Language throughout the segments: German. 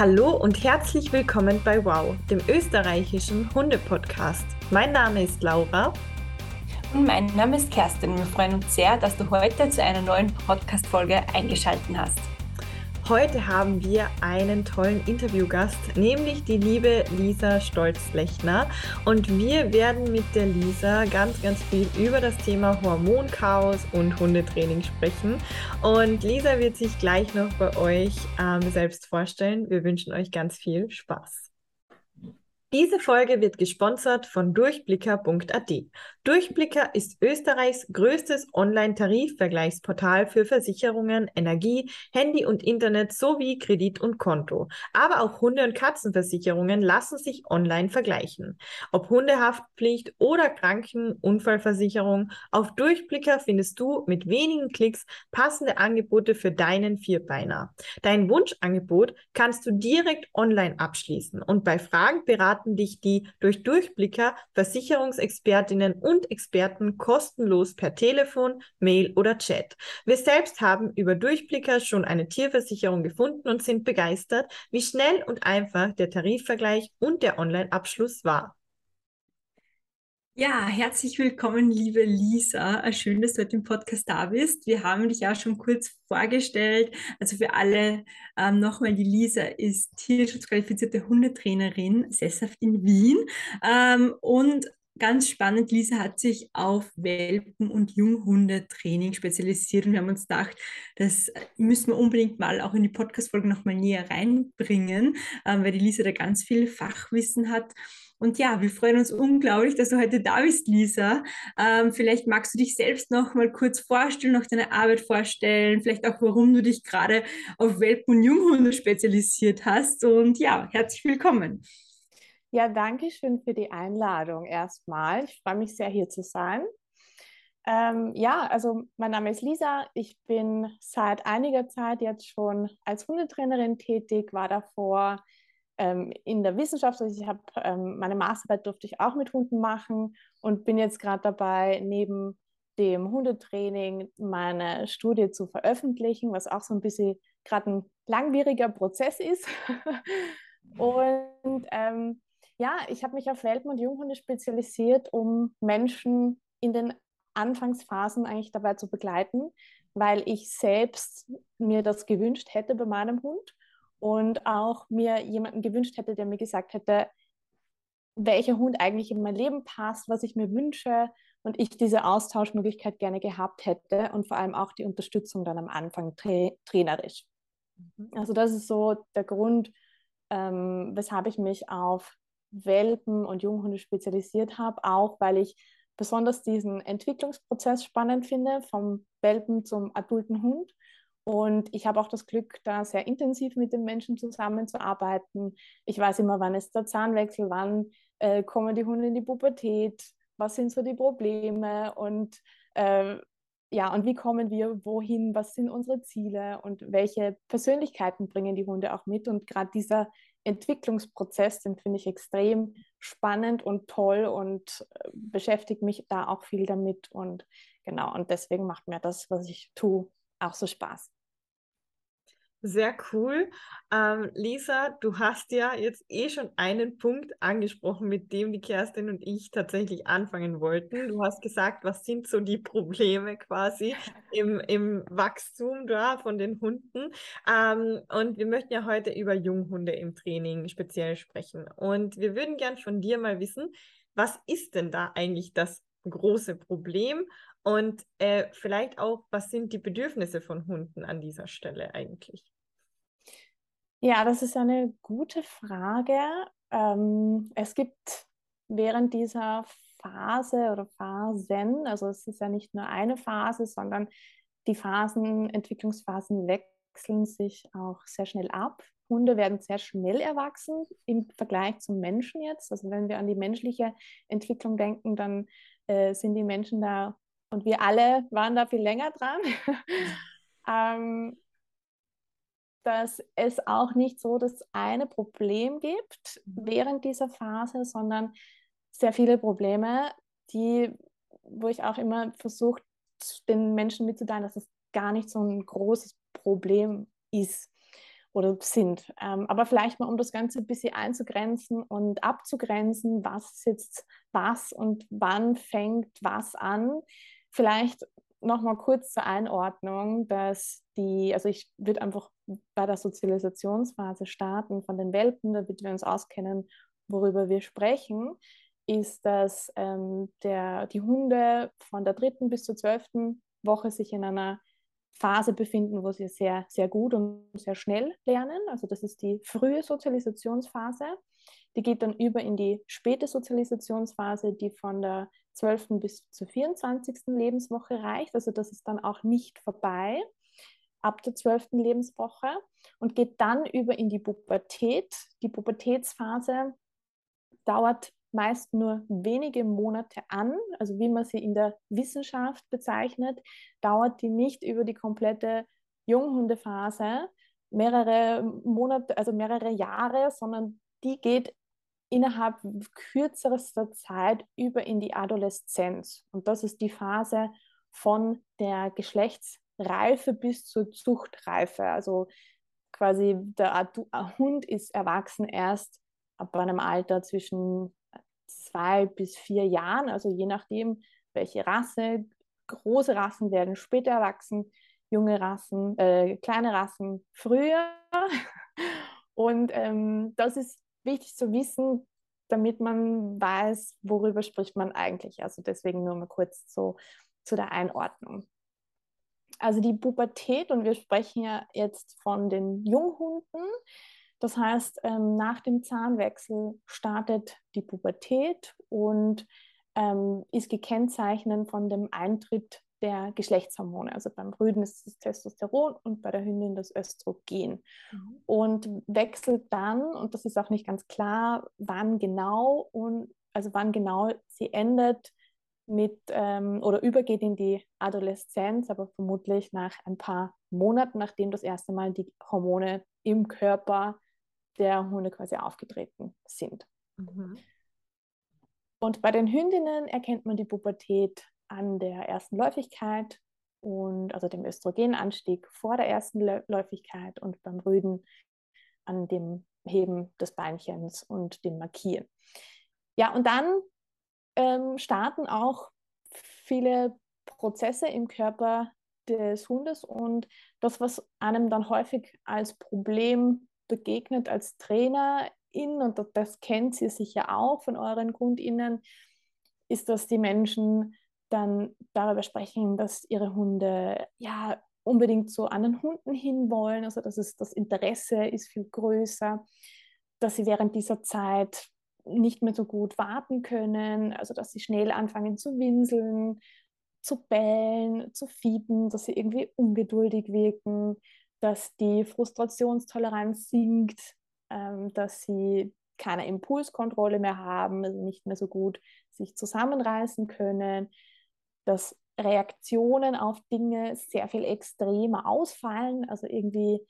Hallo und herzlich willkommen bei Wow, dem österreichischen Hunde-Podcast. Mein Name ist Laura. Und mein Name ist Kerstin. Wir freuen uns sehr, dass du heute zu einer neuen Podcast-Folge eingeschaltet hast. Heute haben wir einen tollen Interviewgast, nämlich die liebe Lisa Stolz-Lechner. Und wir werden mit der Lisa ganz, ganz viel über das Thema Hormonchaos und Hundetraining sprechen. Und Lisa wird sich gleich noch bei euch ähm, selbst vorstellen. Wir wünschen euch ganz viel Spaß. Diese Folge wird gesponsert von durchblicker.at. Durchblicker ist Österreichs größtes Online-Tarifvergleichsportal für Versicherungen, Energie, Handy und Internet sowie Kredit und Konto. Aber auch Hunde- und Katzenversicherungen lassen sich online vergleichen. Ob Hundehaftpflicht oder Krankenunfallversicherung, auf Durchblicker findest du mit wenigen Klicks passende Angebote für deinen Vierbeiner. Dein Wunschangebot kannst du direkt online abschließen und bei Fragen beraten beraten dich die durch Durchblicker Versicherungsexpertinnen und Experten kostenlos per Telefon, Mail oder Chat. Wir selbst haben über Durchblicker schon eine Tierversicherung gefunden und sind begeistert, wie schnell und einfach der Tarifvergleich und der Online-Abschluss war. Ja, herzlich willkommen, liebe Lisa. Schön, dass du heute im Podcast da bist. Wir haben dich ja schon kurz vorgestellt. Also für alle ähm, nochmal, die Lisa ist tierschutzqualifizierte Hundetrainerin, sesshaft in Wien. Ähm, und ganz spannend, Lisa hat sich auf Welpen- und Junghundetraining spezialisiert und wir haben uns gedacht, das müssen wir unbedingt mal auch in die Podcast-Folge nochmal näher reinbringen, ähm, weil die Lisa da ganz viel Fachwissen hat. Und ja, wir freuen uns unglaublich, dass du heute da bist, Lisa. Ähm, vielleicht magst du dich selbst noch mal kurz vorstellen, noch deine Arbeit vorstellen, vielleicht auch, warum du dich gerade auf Welpen- und Junghunde spezialisiert hast. Und ja, herzlich willkommen. Ja, danke schön für die Einladung erstmal. Ich freue mich sehr, hier zu sein. Ähm, ja, also mein Name ist Lisa. Ich bin seit einiger Zeit jetzt schon als Hundetrainerin tätig, war davor ähm, in der Wissenschaft, also ich habe ähm, meine Masterarbeit durfte ich auch mit Hunden machen und bin jetzt gerade dabei, neben dem Hundetraining meine Studie zu veröffentlichen, was auch so ein bisschen gerade ein langwieriger Prozess ist. und ähm, ja, ich habe mich auf Welpen und Junghunde spezialisiert, um Menschen in den Anfangsphasen eigentlich dabei zu begleiten, weil ich selbst mir das gewünscht hätte bei meinem Hund und auch mir jemanden gewünscht hätte, der mir gesagt hätte, welcher Hund eigentlich in mein Leben passt, was ich mir wünsche und ich diese Austauschmöglichkeit gerne gehabt hätte und vor allem auch die Unterstützung dann am Anfang tra trainerisch. Mhm. Also das ist so der Grund, ähm, weshalb ich mich auf Welpen und Junghunde spezialisiert habe, auch weil ich besonders diesen Entwicklungsprozess spannend finde, vom Welpen zum adulten Hund und ich habe auch das Glück, da sehr intensiv mit den Menschen zusammenzuarbeiten. Ich weiß immer, wann ist der Zahnwechsel, wann äh, kommen die Hunde in die Pubertät, was sind so die Probleme und äh, ja, und wie kommen wir wohin, was sind unsere Ziele und welche Persönlichkeiten bringen die Hunde auch mit. Und gerade dieser Entwicklungsprozess, den finde ich extrem spannend und toll und äh, beschäftige mich da auch viel damit. Und genau, und deswegen macht mir das, was ich tue, auch so Spaß. Sehr cool. Ähm, Lisa, du hast ja jetzt eh schon einen Punkt angesprochen, mit dem die Kerstin und ich tatsächlich anfangen wollten. Du hast gesagt, was sind so die Probleme quasi im, im Wachstum da von den Hunden. Ähm, und wir möchten ja heute über Junghunde im Training speziell sprechen. Und wir würden gern von dir mal wissen, was ist denn da eigentlich das große Problem und äh, vielleicht auch, was sind die Bedürfnisse von Hunden an dieser Stelle eigentlich? Ja, das ist eine gute Frage. Ähm, es gibt während dieser Phase oder Phasen, also es ist ja nicht nur eine Phase, sondern die Phasen, Entwicklungsphasen wechseln sich auch sehr schnell ab. Hunde werden sehr schnell erwachsen im Vergleich zum Menschen jetzt. Also wenn wir an die menschliche Entwicklung denken, dann äh, sind die Menschen da und wir alle waren da viel länger dran. ähm, dass es auch nicht so das eine Problem gibt mhm. während dieser Phase, sondern sehr viele Probleme, die, wo ich auch immer versuche, den Menschen mitzuteilen, dass es gar nicht so ein großes Problem ist. oder sind. Ähm, aber vielleicht mal, um das Ganze ein bisschen einzugrenzen und abzugrenzen, was ist jetzt was und wann fängt was an. Vielleicht nochmal kurz zur Einordnung, dass die, also ich würde einfach bei der Sozialisationsphase starten von den Welpen, damit wir uns auskennen, worüber wir sprechen, ist, dass ähm, der, die Hunde von der dritten bis zur zwölften Woche sich in einer Phase befinden, wo sie sehr, sehr gut und sehr schnell lernen. Also das ist die frühe Sozialisationsphase. Die geht dann über in die späte Sozialisationsphase, die von der 12. bis zur 24. Lebenswoche reicht. Also das ist dann auch nicht vorbei ab der 12. Lebenswoche und geht dann über in die Pubertät. Die Pubertätsphase dauert meist nur wenige Monate an, also wie man sie in der Wissenschaft bezeichnet, dauert die nicht über die komplette Junghundephase, mehrere Monate, also mehrere Jahre, sondern die geht innerhalb kürzester Zeit über in die Adoleszenz. Und das ist die Phase von der Geschlechtsreife bis zur Zuchtreife. Also quasi der Hund ist erwachsen erst ab einem Alter zwischen zwei bis vier Jahren, also je nachdem, welche Rasse. Große Rassen werden später erwachsen, junge Rassen, äh, kleine Rassen früher. Und ähm, das ist wichtig zu wissen, damit man weiß, worüber spricht man eigentlich. Also deswegen nur mal kurz so zu der Einordnung. Also die Pubertät, und wir sprechen ja jetzt von den Junghunden, das heißt, ähm, nach dem Zahnwechsel startet die Pubertät und ähm, ist gekennzeichnet von dem Eintritt der Geschlechtshormone. Also beim Rüden ist es Testosteron und bei der Hündin das Östrogen. Mhm. Und wechselt dann, und das ist auch nicht ganz klar, wann genau und also wann genau sie endet mit ähm, oder übergeht in die Adoleszenz, aber vermutlich nach ein paar Monaten, nachdem das erste Mal die Hormone im Körper der Hunde quasi aufgetreten sind. Mhm. Und bei den Hündinnen erkennt man die Pubertät an der ersten Läufigkeit und also dem Östrogenanstieg vor der ersten Läufigkeit und beim Rüden an dem Heben des Beinchens und dem Markieren. Ja, und dann ähm, starten auch viele Prozesse im Körper des Hundes und das, was einem dann häufig als Problem begegnet als Trainerin, und das kennt ihr sicher auch von euren KundInnen, ist, dass die Menschen dann darüber sprechen, dass ihre Hunde ja unbedingt zu anderen Hunden hinwollen, also dass es, das Interesse ist viel größer, dass sie während dieser Zeit nicht mehr so gut warten können, also dass sie schnell anfangen zu winseln, zu bellen, zu fiepen, dass sie irgendwie ungeduldig wirken, dass die Frustrationstoleranz sinkt, ähm, dass sie keine Impulskontrolle mehr haben, also nicht mehr so gut sich zusammenreißen können, dass Reaktionen auf Dinge sehr viel extremer ausfallen, also irgendwie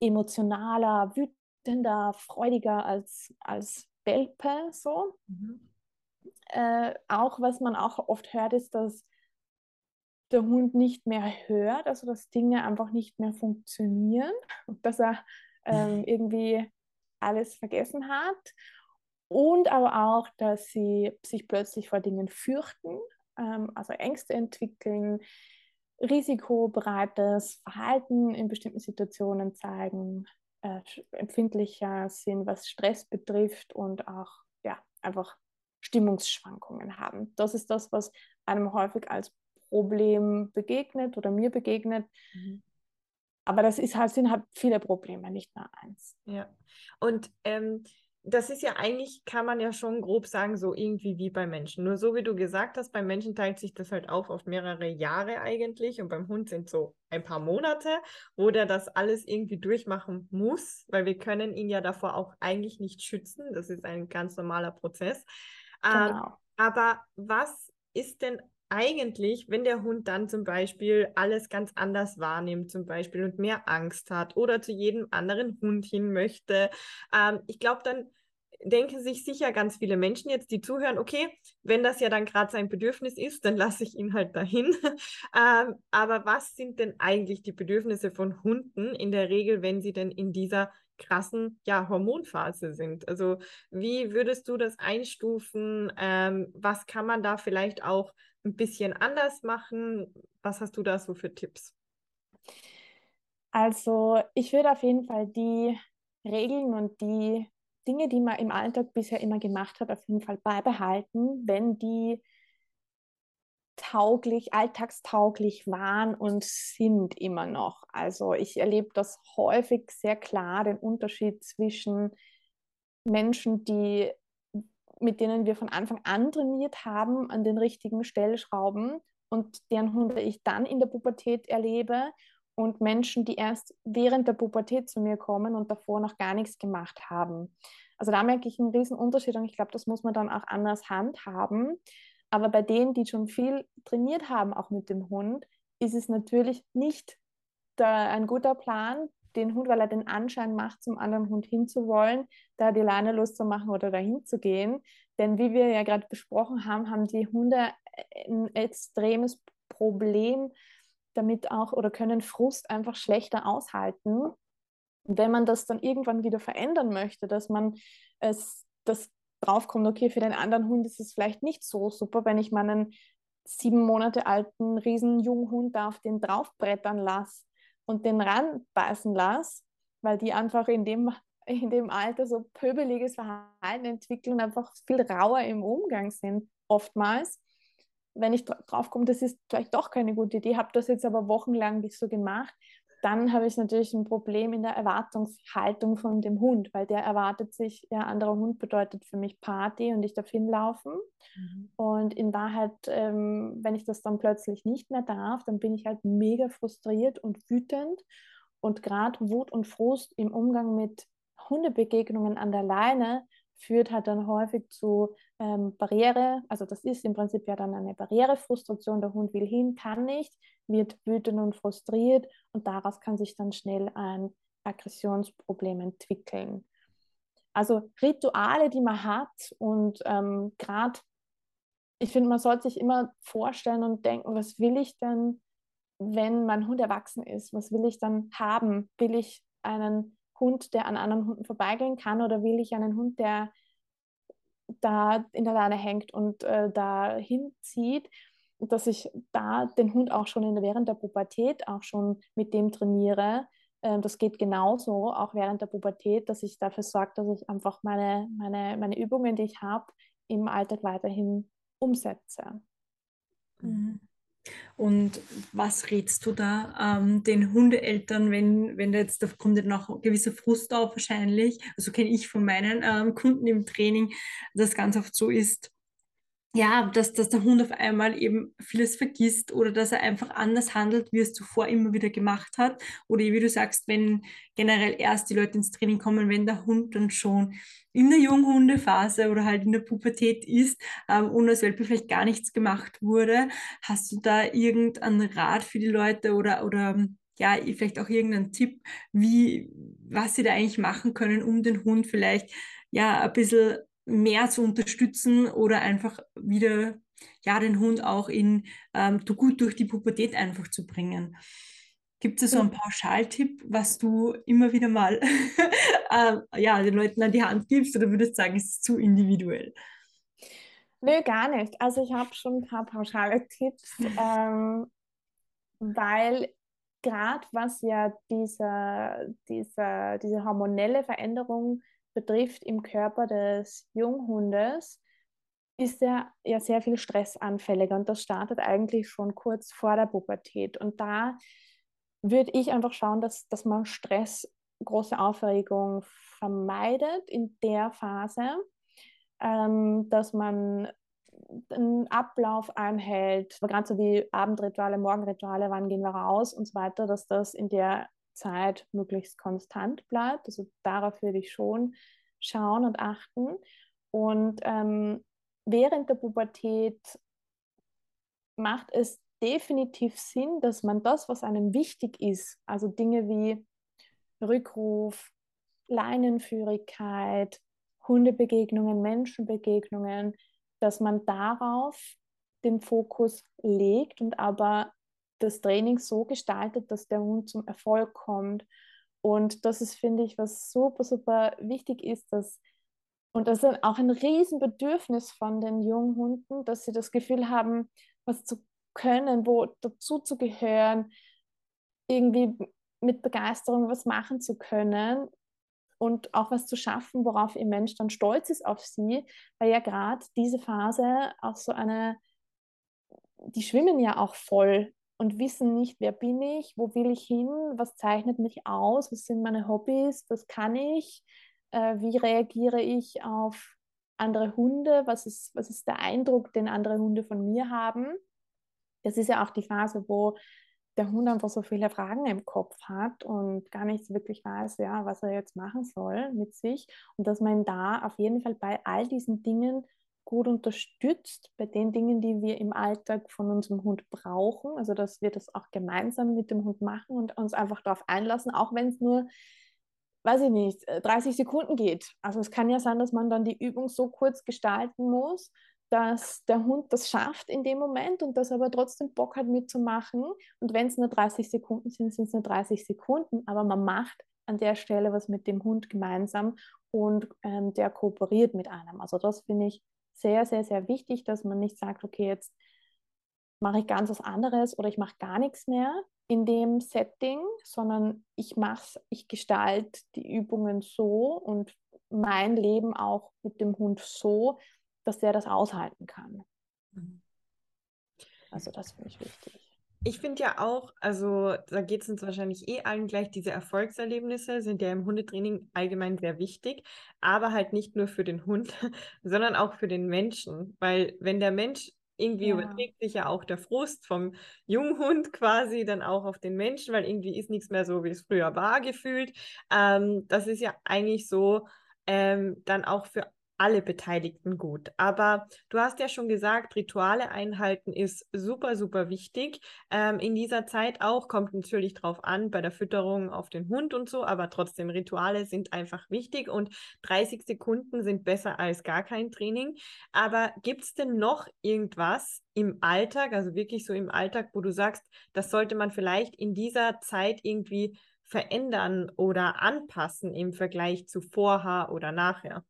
emotionaler, wütender, freudiger als, als Welpe so. Mhm. Äh, auch was man auch oft hört, ist, dass der Hund nicht mehr hört, also dass Dinge einfach nicht mehr funktionieren, dass er ähm, irgendwie alles vergessen hat und aber auch, dass sie sich plötzlich vor Dingen fürchten, ähm, also Ängste entwickeln, risikobereites Verhalten in bestimmten Situationen zeigen, äh, empfindlicher sind, was Stress betrifft und auch ja, einfach Stimmungsschwankungen haben. Das ist das, was einem häufig als Problem begegnet oder mir begegnet. Mhm. Aber das ist halt, sind halt viele Probleme, nicht nur eins. Ja. Und ähm, das ist ja eigentlich, kann man ja schon grob sagen, so irgendwie wie bei Menschen. Nur so wie du gesagt hast, beim Menschen teilt sich das halt auf auf mehrere Jahre eigentlich und beim Hund sind so ein paar Monate, wo der das alles irgendwie durchmachen muss, weil wir können ihn ja davor auch eigentlich nicht schützen. Das ist ein ganz normaler Prozess. Ähm, genau. Ähm, aber was ist denn eigentlich, wenn der Hund dann zum Beispiel alles ganz anders wahrnimmt, zum Beispiel und mehr Angst hat oder zu jedem anderen Hund hin möchte, ähm, ich glaube, dann denken sich sicher ganz viele Menschen jetzt, die zuhören, okay, wenn das ja dann gerade sein Bedürfnis ist, dann lasse ich ihn halt dahin. ähm, aber was sind denn eigentlich die Bedürfnisse von Hunden in der Regel, wenn sie denn in dieser krassen ja, Hormonphase sind? Also wie würdest du das einstufen? Ähm, was kann man da vielleicht auch ein bisschen anders machen? Was hast du da so für Tipps? Also ich würde auf jeden Fall die Regeln und die Dinge, die man im Alltag bisher immer gemacht hat, auf jeden Fall beibehalten, wenn die tauglich, alltagstauglich waren und sind immer noch. Also ich erlebe das häufig sehr klar, den Unterschied zwischen Menschen, die mit denen wir von Anfang an trainiert haben, an den richtigen Stellschrauben und deren Hunde ich dann in der Pubertät erlebe und Menschen, die erst während der Pubertät zu mir kommen und davor noch gar nichts gemacht haben. Also da merke ich einen riesen Unterschied und ich glaube, das muss man dann auch anders handhaben. Aber bei denen, die schon viel trainiert haben, auch mit dem Hund, ist es natürlich nicht da ein guter Plan, den Hund, weil er den Anschein macht, zum anderen Hund hinzuwollen, da die Leine loszumachen oder dahin zu gehen. Denn wie wir ja gerade besprochen haben, haben die Hunde ein extremes Problem damit auch oder können Frust einfach schlechter aushalten. wenn man das dann irgendwann wieder verändern möchte, dass man es das draufkommt, okay, für den anderen Hund ist es vielleicht nicht so super, wenn ich meinen sieben Monate alten Riesenjunghund da auf den draufbrettern lasse und den ranbeißen lasse, weil die einfach in dem, in dem Alter so pöbeliges Verhalten entwickeln einfach viel rauer im Umgang sind, oftmals. Wenn ich drauf komme, das ist vielleicht doch keine gute Idee, habe das jetzt aber wochenlang nicht so gemacht, dann habe ich natürlich ein Problem in der Erwartungshaltung von dem Hund, weil der erwartet sich, ja, anderer Hund bedeutet für mich Party und ich darf hinlaufen. Mhm. Und in Wahrheit, ähm, wenn ich das dann plötzlich nicht mehr darf, dann bin ich halt mega frustriert und wütend. Und gerade Wut und Frust im Umgang mit Hundebegegnungen an der Leine führt halt dann häufig zu ähm, Barriere, also das ist im Prinzip ja dann eine Barrierefrustration, der Hund will hin, kann nicht, wird wütend und frustriert und daraus kann sich dann schnell ein Aggressionsproblem entwickeln. Also Rituale, die man hat und ähm, gerade, ich finde, man sollte sich immer vorstellen und denken, was will ich denn, wenn mein Hund erwachsen ist? Was will ich dann haben? Will ich einen Hund, der an anderen Hunden vorbeigehen kann oder will ich einen Hund, der da in der Leine hängt und äh, da hinzieht, dass ich da den Hund auch schon in, während der Pubertät auch schon mit dem trainiere. Ähm, das geht genauso, auch während der Pubertät, dass ich dafür sorge, dass ich einfach meine, meine, meine Übungen, die ich habe, im Alltag weiterhin umsetze. Mhm. Und was rätst du da ähm, den Hundeeltern, wenn, wenn da jetzt, da kommt noch ein gewisser Frust auf wahrscheinlich, also kenne ich von meinen ähm, Kunden im Training, dass ganz oft so ist, ja, dass, dass der Hund auf einmal eben vieles vergisst oder dass er einfach anders handelt, wie er es zuvor immer wieder gemacht hat. Oder wie du sagst, wenn generell erst die Leute ins Training kommen, wenn der Hund dann schon in der Junghundephase oder halt in der Pubertät ist ähm, und als Welpe vielleicht gar nichts gemacht wurde. Hast du da irgendeinen Rat für die Leute oder, oder ja, vielleicht auch irgendeinen Tipp, wie, was sie da eigentlich machen können, um den Hund vielleicht ja ein bisschen mehr zu unterstützen oder einfach wieder ja, den Hund auch in ähm, gut durch die Pubertät einfach zu bringen. Gibt es so einen Pauschaltipp, was du immer wieder mal äh, ja, den Leuten an die Hand gibst oder würdest du sagen, es ist zu individuell? Nö, gar nicht. Also ich habe schon ein paar pauschale Tipps, ähm, weil gerade was ja diese, diese, diese hormonelle Veränderung betrifft im Körper des Junghundes, ist er ja sehr viel stressanfälliger und das startet eigentlich schon kurz vor der Pubertät. Und da würde ich einfach schauen, dass, dass man Stress, große Aufregung vermeidet in der Phase, ähm, dass man einen Ablauf einhält, gerade so wie Abendrituale, Morgenrituale, wann gehen wir raus und so weiter, dass das in der Zeit möglichst konstant bleibt. Also darauf würde ich schon schauen und achten. Und ähm, während der Pubertät macht es definitiv Sinn, dass man das, was einem wichtig ist, also Dinge wie Rückruf, Leinenführigkeit, Hundebegegnungen, Menschenbegegnungen, dass man darauf den Fokus legt und aber das Training so gestaltet, dass der Hund zum Erfolg kommt. Und das ist, finde ich, was super, super wichtig ist, dass und das ist auch ein Riesenbedürfnis von den jungen Hunden, dass sie das Gefühl haben, was zu können, wo dazu zu gehören, irgendwie mit Begeisterung was machen zu können und auch was zu schaffen, worauf ihr Mensch dann stolz ist auf sie, weil ja gerade diese Phase auch so eine, die schwimmen ja auch voll und wissen nicht, wer bin ich, wo will ich hin, was zeichnet mich aus, was sind meine Hobbys, was kann ich, äh, wie reagiere ich auf andere Hunde, was ist, was ist der Eindruck, den andere Hunde von mir haben. Das ist ja auch die Phase, wo der Hund einfach so viele Fragen im Kopf hat und gar nicht wirklich weiß, ja, was er jetzt machen soll mit sich. Und dass man da auf jeden Fall bei all diesen Dingen gut unterstützt, bei den Dingen, die wir im Alltag von unserem Hund brauchen. Also dass wir das auch gemeinsam mit dem Hund machen und uns einfach darauf einlassen, auch wenn es nur weiß ich nicht, 30 Sekunden geht. Also es kann ja sein, dass man dann die Übung so kurz gestalten muss, dass der Hund das schafft in dem Moment und das aber trotzdem Bock hat mitzumachen. Und wenn es nur 30 Sekunden sind, sind es nur 30 Sekunden, aber man macht an der Stelle was mit dem Hund gemeinsam und ähm, der kooperiert mit einem. Also das finde ich sehr, sehr, sehr wichtig, dass man nicht sagt, okay, jetzt mache ich ganz was anderes oder ich mache gar nichts mehr in dem Setting, sondern ich mache ich gestalte die Übungen so und mein Leben auch mit dem Hund so, dass der das aushalten kann. Mhm. Also das finde ich wichtig. Ich finde ja auch, also da geht es uns wahrscheinlich eh allen gleich, diese Erfolgserlebnisse sind ja im Hundetraining allgemein sehr wichtig, aber halt nicht nur für den Hund, sondern auch für den Menschen, weil wenn der Mensch irgendwie ja. überträgt sich ja auch der Frust vom Junghund quasi dann auch auf den Menschen, weil irgendwie ist nichts mehr so, wie es früher war, gefühlt. Ähm, das ist ja eigentlich so ähm, dann auch für alle Beteiligten gut. Aber du hast ja schon gesagt, Rituale einhalten ist super, super wichtig. Ähm, in dieser Zeit auch kommt natürlich drauf an, bei der Fütterung auf den Hund und so, aber trotzdem, Rituale sind einfach wichtig und 30 Sekunden sind besser als gar kein Training. Aber gibt es denn noch irgendwas im Alltag, also wirklich so im Alltag, wo du sagst, das sollte man vielleicht in dieser Zeit irgendwie verändern oder anpassen im Vergleich zu vorher oder nachher?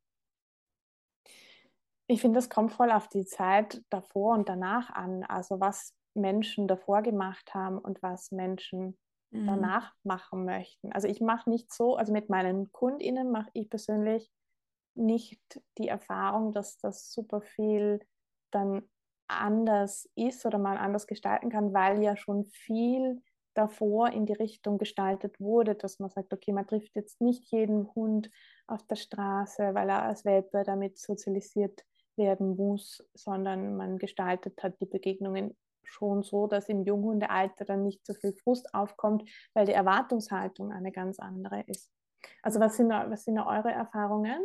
Ich finde, das kommt voll auf die Zeit davor und danach an. Also was Menschen davor gemacht haben und was Menschen mhm. danach machen möchten. Also ich mache nicht so, also mit meinen KundInnen mache ich persönlich nicht die Erfahrung, dass das super viel dann anders ist oder man anders gestalten kann, weil ja schon viel davor in die Richtung gestaltet wurde, dass man sagt, okay, man trifft jetzt nicht jeden Hund auf der Straße, weil er als Welpe damit sozialisiert werden muss, sondern man gestaltet hat die Begegnungen schon so, dass im Junghundealter dann nicht so viel Frust aufkommt, weil die Erwartungshaltung eine ganz andere ist. Also was sind, was sind eure Erfahrungen?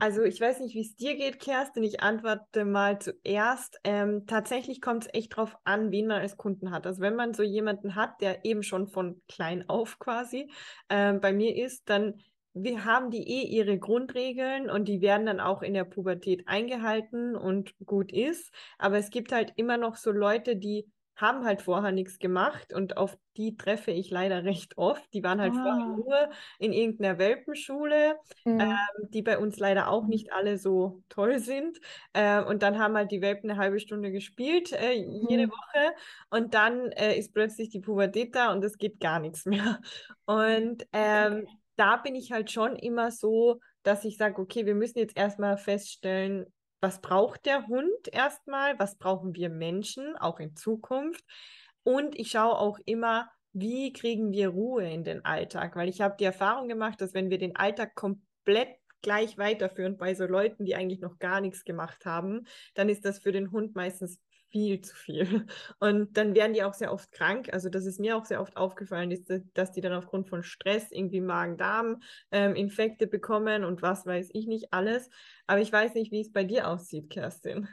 Also ich weiß nicht, wie es dir geht, Kerstin. Ich antworte mal zuerst. Ähm, tatsächlich kommt es echt drauf an, wen man als Kunden hat. Also wenn man so jemanden hat, der eben schon von klein auf quasi ähm, bei mir ist, dann wir haben die eh ihre Grundregeln und die werden dann auch in der Pubertät eingehalten und gut ist. Aber es gibt halt immer noch so Leute, die haben halt vorher nichts gemacht und auf die treffe ich leider recht oft. Die waren halt ah. vorher nur in irgendeiner Welpenschule, mhm. ähm, die bei uns leider auch mhm. nicht alle so toll sind. Äh, und dann haben halt die Welpen eine halbe Stunde gespielt, äh, jede mhm. Woche. Und dann äh, ist plötzlich die Pubertät da und es geht gar nichts mehr. Und ähm, da bin ich halt schon immer so, dass ich sage, okay, wir müssen jetzt erstmal feststellen, was braucht der Hund erstmal, was brauchen wir Menschen, auch in Zukunft. Und ich schaue auch immer, wie kriegen wir Ruhe in den Alltag, weil ich habe die Erfahrung gemacht, dass wenn wir den Alltag komplett gleich weiterführen bei so Leuten, die eigentlich noch gar nichts gemacht haben, dann ist das für den Hund meistens viel zu viel. Und dann werden die auch sehr oft krank. Also das ist mir auch sehr oft aufgefallen, ist, dass die dann aufgrund von Stress irgendwie Magen-Darm-Infekte ähm, bekommen und was weiß ich nicht alles. Aber ich weiß nicht, wie es bei dir aussieht, Kerstin.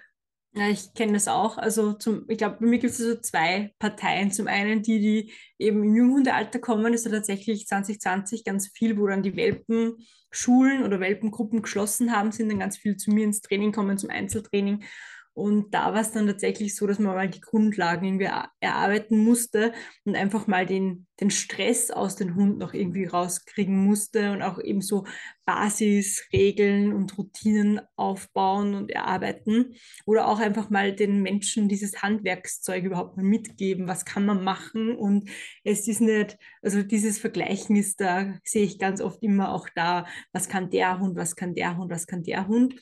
Ja, ich kenne das auch. Also zum, ich glaube, bei mir gibt es so zwei Parteien. Zum einen die, die eben im Junghundealter kommen, ist ja tatsächlich 2020 ganz viel, wo dann die Welpenschulen oder Welpengruppen geschlossen haben, sind dann ganz viel zu mir ins Training kommen, zum Einzeltraining. Und da war es dann tatsächlich so, dass man mal die Grundlagen irgendwie erarbeiten musste und einfach mal den, den Stress aus dem Hund noch irgendwie rauskriegen musste und auch eben so Basisregeln und Routinen aufbauen und erarbeiten. Oder auch einfach mal den Menschen dieses Handwerkszeug überhaupt mal mitgeben. Was kann man machen? Und es ist nicht, also dieses Vergleichen ist da, sehe ich ganz oft immer auch da, was kann der Hund, was kann der Hund, was kann der Hund.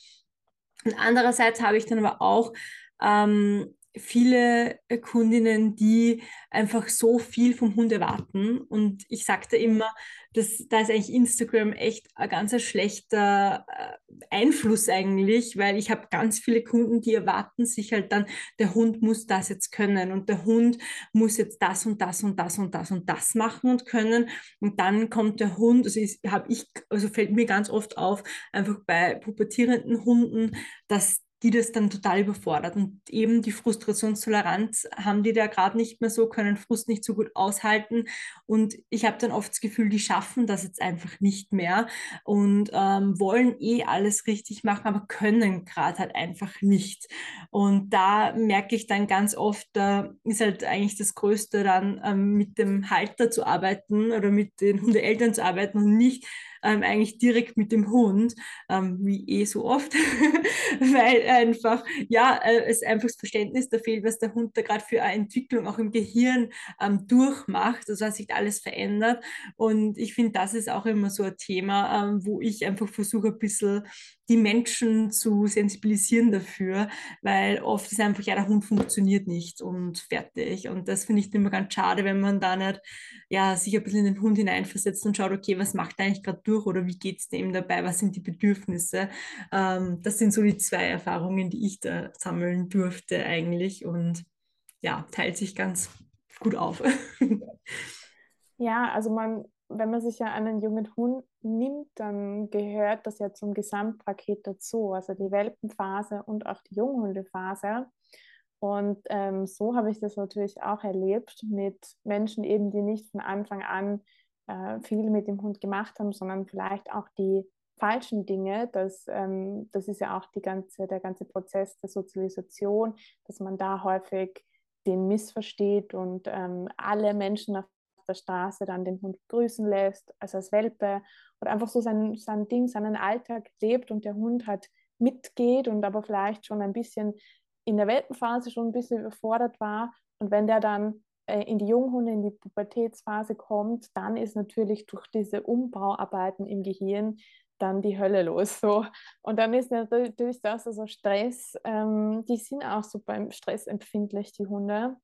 Und andererseits habe ich dann aber auch ähm, viele Kundinnen, die einfach so viel vom Hund erwarten. Und ich sagte immer, dass da ist eigentlich Instagram echt ein ganz schlechter äh, Einfluss eigentlich, weil ich habe ganz viele Kunden, die erwarten sich halt dann, der Hund muss das jetzt können und der Hund muss jetzt das und das und das und das und das machen und können. Und dann kommt der Hund, also habe ich, also fällt mir ganz oft auf, einfach bei pubertierenden Hunden, dass die das dann total überfordert. Und eben die Frustrationstoleranz haben die da gerade nicht mehr so, können Frust nicht so gut aushalten. Und ich habe dann oft das Gefühl, die schaffen das jetzt einfach nicht mehr und ähm, wollen eh alles richtig machen, aber können gerade halt einfach nicht. Und da merke ich dann ganz oft, da ist halt eigentlich das Größte dann ähm, mit dem Halter zu arbeiten oder mit den Hundeeltern zu arbeiten und nicht ähm, eigentlich direkt mit dem Hund, ähm, wie eh so oft, weil einfach, ja, äh, es einfach das Verständnis da fehlt, was der Hund da gerade für eine Entwicklung auch im Gehirn ähm, durchmacht, also was sich alles verändert. Und ich finde, das ist auch immer so ein Thema, ähm, wo ich einfach versuche, ein bisschen die Menschen zu sensibilisieren dafür, weil oft ist einfach, ja, der Hund funktioniert nicht und fertig. Und das finde ich immer ganz schade, wenn man da nicht ja, sich ein bisschen in den Hund hineinversetzt und schaut, okay, was macht er eigentlich gerade durch oder wie geht es dem dabei, was sind die Bedürfnisse. Ähm, das sind so die zwei Erfahrungen, die ich da sammeln durfte eigentlich und ja, teilt sich ganz gut auf. Ja, also man wenn man sich ja einen jungen Hund nimmt, dann gehört das ja zum Gesamtpaket dazu, also die Welpenphase und auch die Junghundephase. Und ähm, so habe ich das natürlich auch erlebt mit Menschen eben, die nicht von Anfang an äh, viel mit dem Hund gemacht haben, sondern vielleicht auch die falschen Dinge. Das, ähm, das ist ja auch die ganze, der ganze Prozess der Sozialisation, dass man da häufig den missversteht und ähm, alle Menschen auf der Straße dann den Hund grüßen lässt, also als Welpe oder einfach so sein, sein Ding, seinen Alltag lebt und der Hund halt mitgeht und aber vielleicht schon ein bisschen in der Welpenphase schon ein bisschen überfordert war. Und wenn der dann äh, in die Junghunde, in die Pubertätsphase kommt, dann ist natürlich durch diese Umbauarbeiten im Gehirn dann die Hölle los. So. Und dann ist natürlich das, also Stress, ähm, die sind auch so beim Stress empfindlich, die Hunde,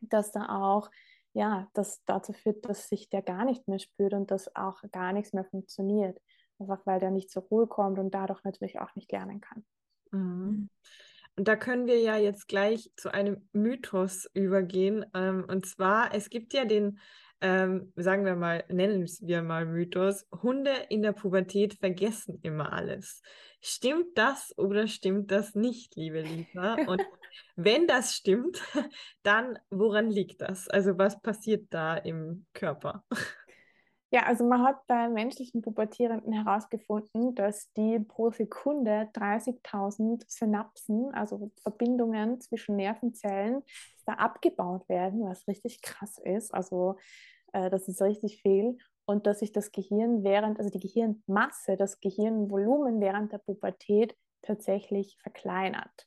dass da auch ja, das dazu führt, dass sich der gar nicht mehr spürt und dass auch gar nichts mehr funktioniert. Einfach weil der nicht zur Ruhe kommt und dadurch natürlich auch nicht lernen kann. Mhm. Und da können wir ja jetzt gleich zu einem Mythos übergehen. Ähm, und zwar, es gibt ja den ähm, sagen wir mal, nennen wir mal Mythos, Hunde in der Pubertät vergessen immer alles. Stimmt das oder stimmt das nicht, liebe Lisa? Und wenn das stimmt, dann woran liegt das? Also was passiert da im Körper? Ja, also man hat bei menschlichen Pubertierenden herausgefunden, dass die pro Sekunde 30.000 Synapsen, also Verbindungen zwischen Nervenzellen, da abgebaut werden, was richtig krass ist. Also äh, das ist richtig viel. Und dass sich das Gehirn während, also die Gehirnmasse, das Gehirnvolumen während der Pubertät tatsächlich verkleinert.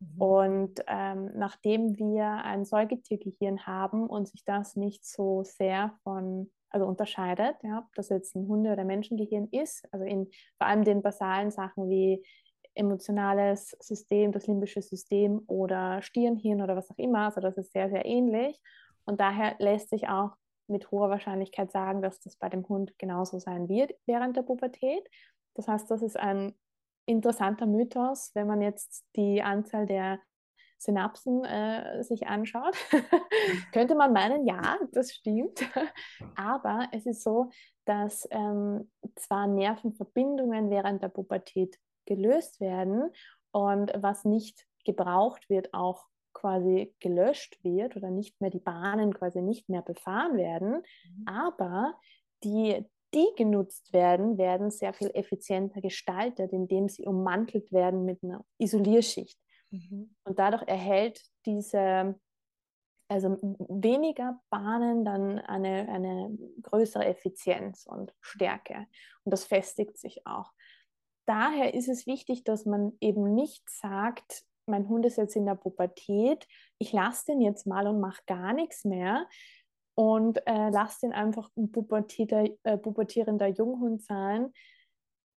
Mhm. Und ähm, nachdem wir ein Säugetiergehirn haben und sich das nicht so sehr von, also unterscheidet, ja, ob das jetzt ein Hunde- oder Menschengehirn ist, also in vor allem den basalen Sachen wie emotionales System, das limbische System oder Stirnhirn oder was auch immer, also das ist sehr, sehr ähnlich. Und daher lässt sich auch mit hoher Wahrscheinlichkeit sagen, dass das bei dem Hund genauso sein wird während der Pubertät. Das heißt, das ist ein interessanter Mythos, wenn man jetzt die Anzahl der Synapsen äh, sich anschaut, könnte man meinen, ja, das stimmt. Aber es ist so, dass ähm, zwar Nervenverbindungen während der Pubertät gelöst werden und was nicht gebraucht wird, auch quasi gelöscht wird oder nicht mehr die Bahnen quasi nicht mehr befahren werden. Mhm. Aber die, die genutzt werden, werden sehr viel effizienter gestaltet, indem sie ummantelt werden mit einer Isolierschicht. Mhm. Und dadurch erhält diese, also weniger Bahnen dann eine, eine größere Effizienz und Stärke. Und das festigt sich auch. Daher ist es wichtig, dass man eben nicht sagt, mein Hund ist jetzt in der Pubertät, ich lasse den jetzt mal und mache gar nichts mehr und äh, lasse den einfach ein äh, pubertierender Junghund sein,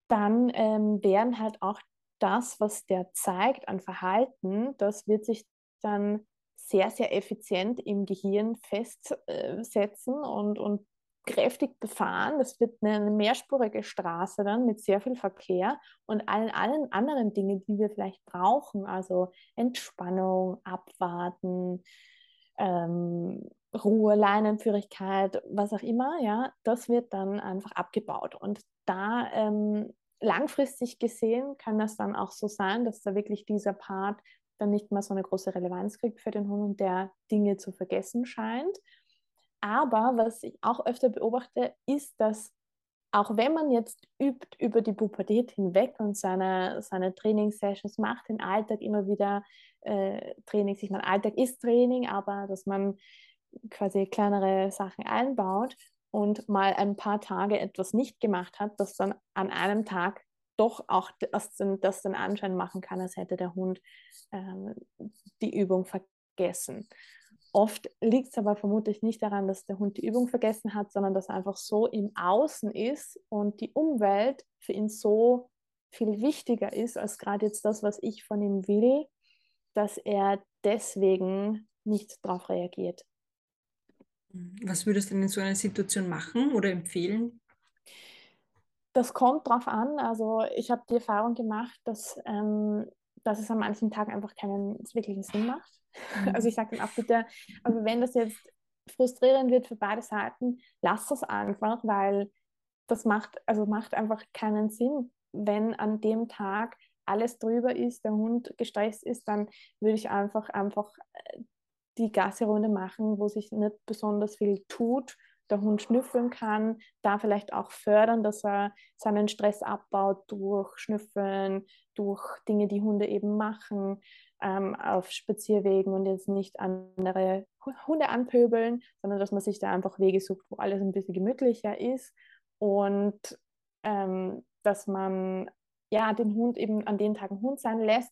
dann ähm, werden halt auch das, was der zeigt an Verhalten, das wird sich dann sehr, sehr effizient im Gehirn festsetzen und, und kräftig befahren. Das wird eine mehrspurige Straße dann mit sehr viel Verkehr und allen, allen anderen Dingen, die wir vielleicht brauchen, also Entspannung, Abwarten, ähm, Ruhe, Leinenführigkeit, was auch immer, ja, das wird dann einfach abgebaut. Und da ähm, langfristig gesehen kann das dann auch so sein, dass da wirklich dieser Part dann nicht mehr so eine große Relevanz kriegt für den Hund und der Dinge zu vergessen scheint. Aber was ich auch öfter beobachte, ist, dass auch wenn man jetzt übt über die Pubertät hinweg und seine, seine Trainingssessions macht, den Alltag immer wieder äh, Trainings, ich meine, Alltag ist Training, aber dass man quasi kleinere Sachen einbaut und mal ein paar Tage etwas nicht gemacht hat, dass dann an einem Tag doch auch das, das den Anschein machen kann, als hätte der Hund äh, die Übung vergessen. Oft liegt es aber vermutlich nicht daran, dass der Hund die Übung vergessen hat, sondern dass er einfach so im Außen ist und die Umwelt für ihn so viel wichtiger ist als gerade jetzt das, was ich von ihm will, dass er deswegen nicht darauf reagiert. Was würdest du denn in so einer Situation machen oder empfehlen? Das kommt drauf an. Also ich habe die Erfahrung gemacht, dass, ähm, dass es an manchen Tagen einfach keinen wirklichen Sinn macht. Mhm. Also ich sage dann auch bitte, aber wenn das jetzt frustrierend wird für beide Seiten, lass das einfach, weil das macht, also macht einfach keinen Sinn, wenn an dem Tag alles drüber ist, der Hund gestresst ist, dann würde ich einfach einfach äh, die Gasserunde machen, wo sich nicht besonders viel tut, der Hund schnüffeln kann, da vielleicht auch fördern, dass er seinen Stress abbaut durch Schnüffeln, durch Dinge, die Hunde eben machen, ähm, auf Spazierwegen und jetzt nicht andere Hunde anpöbeln, sondern dass man sich da einfach Wege sucht, wo alles ein bisschen gemütlicher ist und ähm, dass man ja den Hund eben an den Tagen Hund sein lässt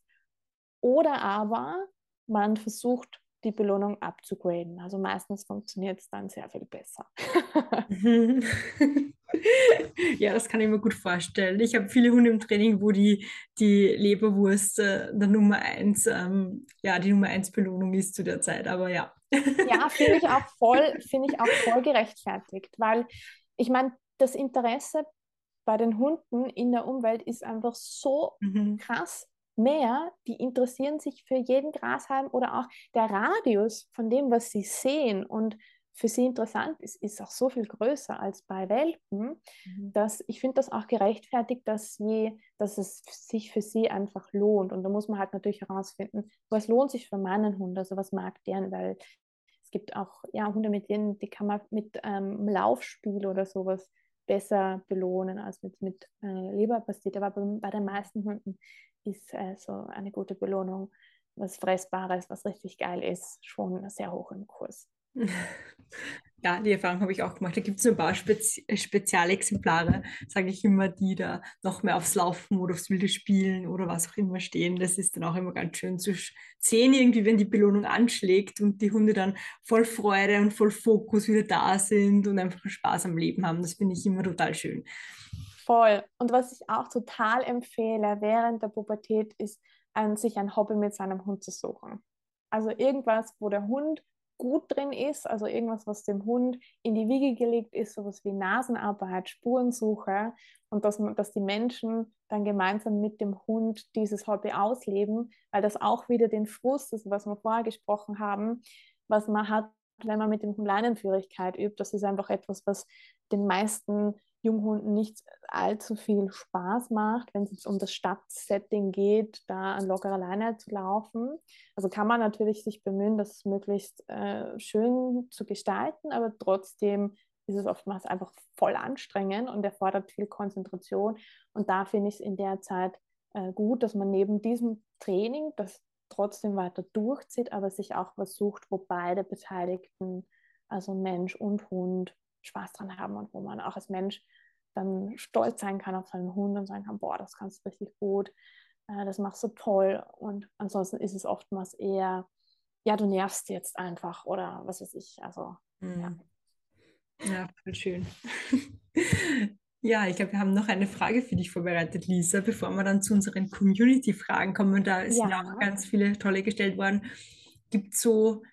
oder aber man versucht die Belohnung abzugraden. Also meistens funktioniert es dann sehr viel besser. ja, das kann ich mir gut vorstellen. Ich habe viele Hunde im Training, wo die, die Leberwurst äh, der Nummer eins, ähm, ja, die Nummer eins Belohnung ist zu der Zeit, aber ja. ja, finde ich auch voll, finde ich auch voll gerechtfertigt, weil ich meine, das Interesse bei den Hunden in der Umwelt ist einfach so mhm. krass mehr, die interessieren sich für jeden Grashalm oder auch der Radius von dem, was sie sehen und für sie interessant ist, ist auch so viel größer als bei Welpen, mhm. dass ich finde das auch gerechtfertigt, dass, je, dass es sich für sie einfach lohnt. Und da muss man halt natürlich herausfinden, was lohnt sich für meinen Hund, also was mag der, weil es gibt auch ja, Hunde, mit denen, die kann man mit ähm, Laufspiel oder sowas besser belohnen als mit, mit äh, Leberpastete. Aber bei, bei den meisten Hunden ist äh, so eine gute Belohnung, was Fressbares, was richtig geil ist, schon sehr hoch im Kurs. Ja, die Erfahrung habe ich auch gemacht. Da gibt es ein paar Spezi Spezialexemplare, sage ich immer, die da noch mehr aufs Laufen oder aufs wilde Spielen oder was auch immer stehen. Das ist dann auch immer ganz schön zu sehen, irgendwie, wenn die Belohnung anschlägt und die Hunde dann voll Freude und voll Fokus wieder da sind und einfach Spaß am Leben haben. Das finde ich immer total schön. Voll. Und was ich auch total empfehle während der Pubertät ist, ein, sich ein Hobby mit seinem Hund zu suchen. Also irgendwas, wo der Hund gut drin ist, also irgendwas, was dem Hund in die Wiege gelegt ist, sowas wie Nasenarbeit, Spurensuche und dass, dass die Menschen dann gemeinsam mit dem Hund dieses Hobby ausleben, weil das auch wieder den Frust ist, was wir vorher gesprochen haben, was man hat, wenn man mit dem Hund Leinenführigkeit übt, das ist einfach etwas, was den meisten Junghunden nicht allzu viel Spaß macht, wenn es um das Stadtsetting geht, da an lockerer Leine zu laufen. Also kann man natürlich sich bemühen, das möglichst äh, schön zu gestalten, aber trotzdem ist es oftmals einfach voll anstrengend und erfordert viel Konzentration. Und da finde ich es in der Zeit äh, gut, dass man neben diesem Training das trotzdem weiter durchzieht, aber sich auch was sucht, wo beide Beteiligten, also Mensch und Hund, Spaß dran haben und wo man auch als Mensch dann stolz sein kann auf seinen Hund und sagen kann, boah, das kannst du richtig gut, äh, das machst du toll. Und ansonsten ist es oftmals eher, ja, du nervst jetzt einfach oder was weiß ich. Also, mhm. ja. Ja, voll schön. Ja, ich glaube, wir haben noch eine Frage für dich vorbereitet, Lisa, bevor wir dann zu unseren Community-Fragen kommen. Da sind ja. auch ganz viele tolle gestellt worden. Gibt es so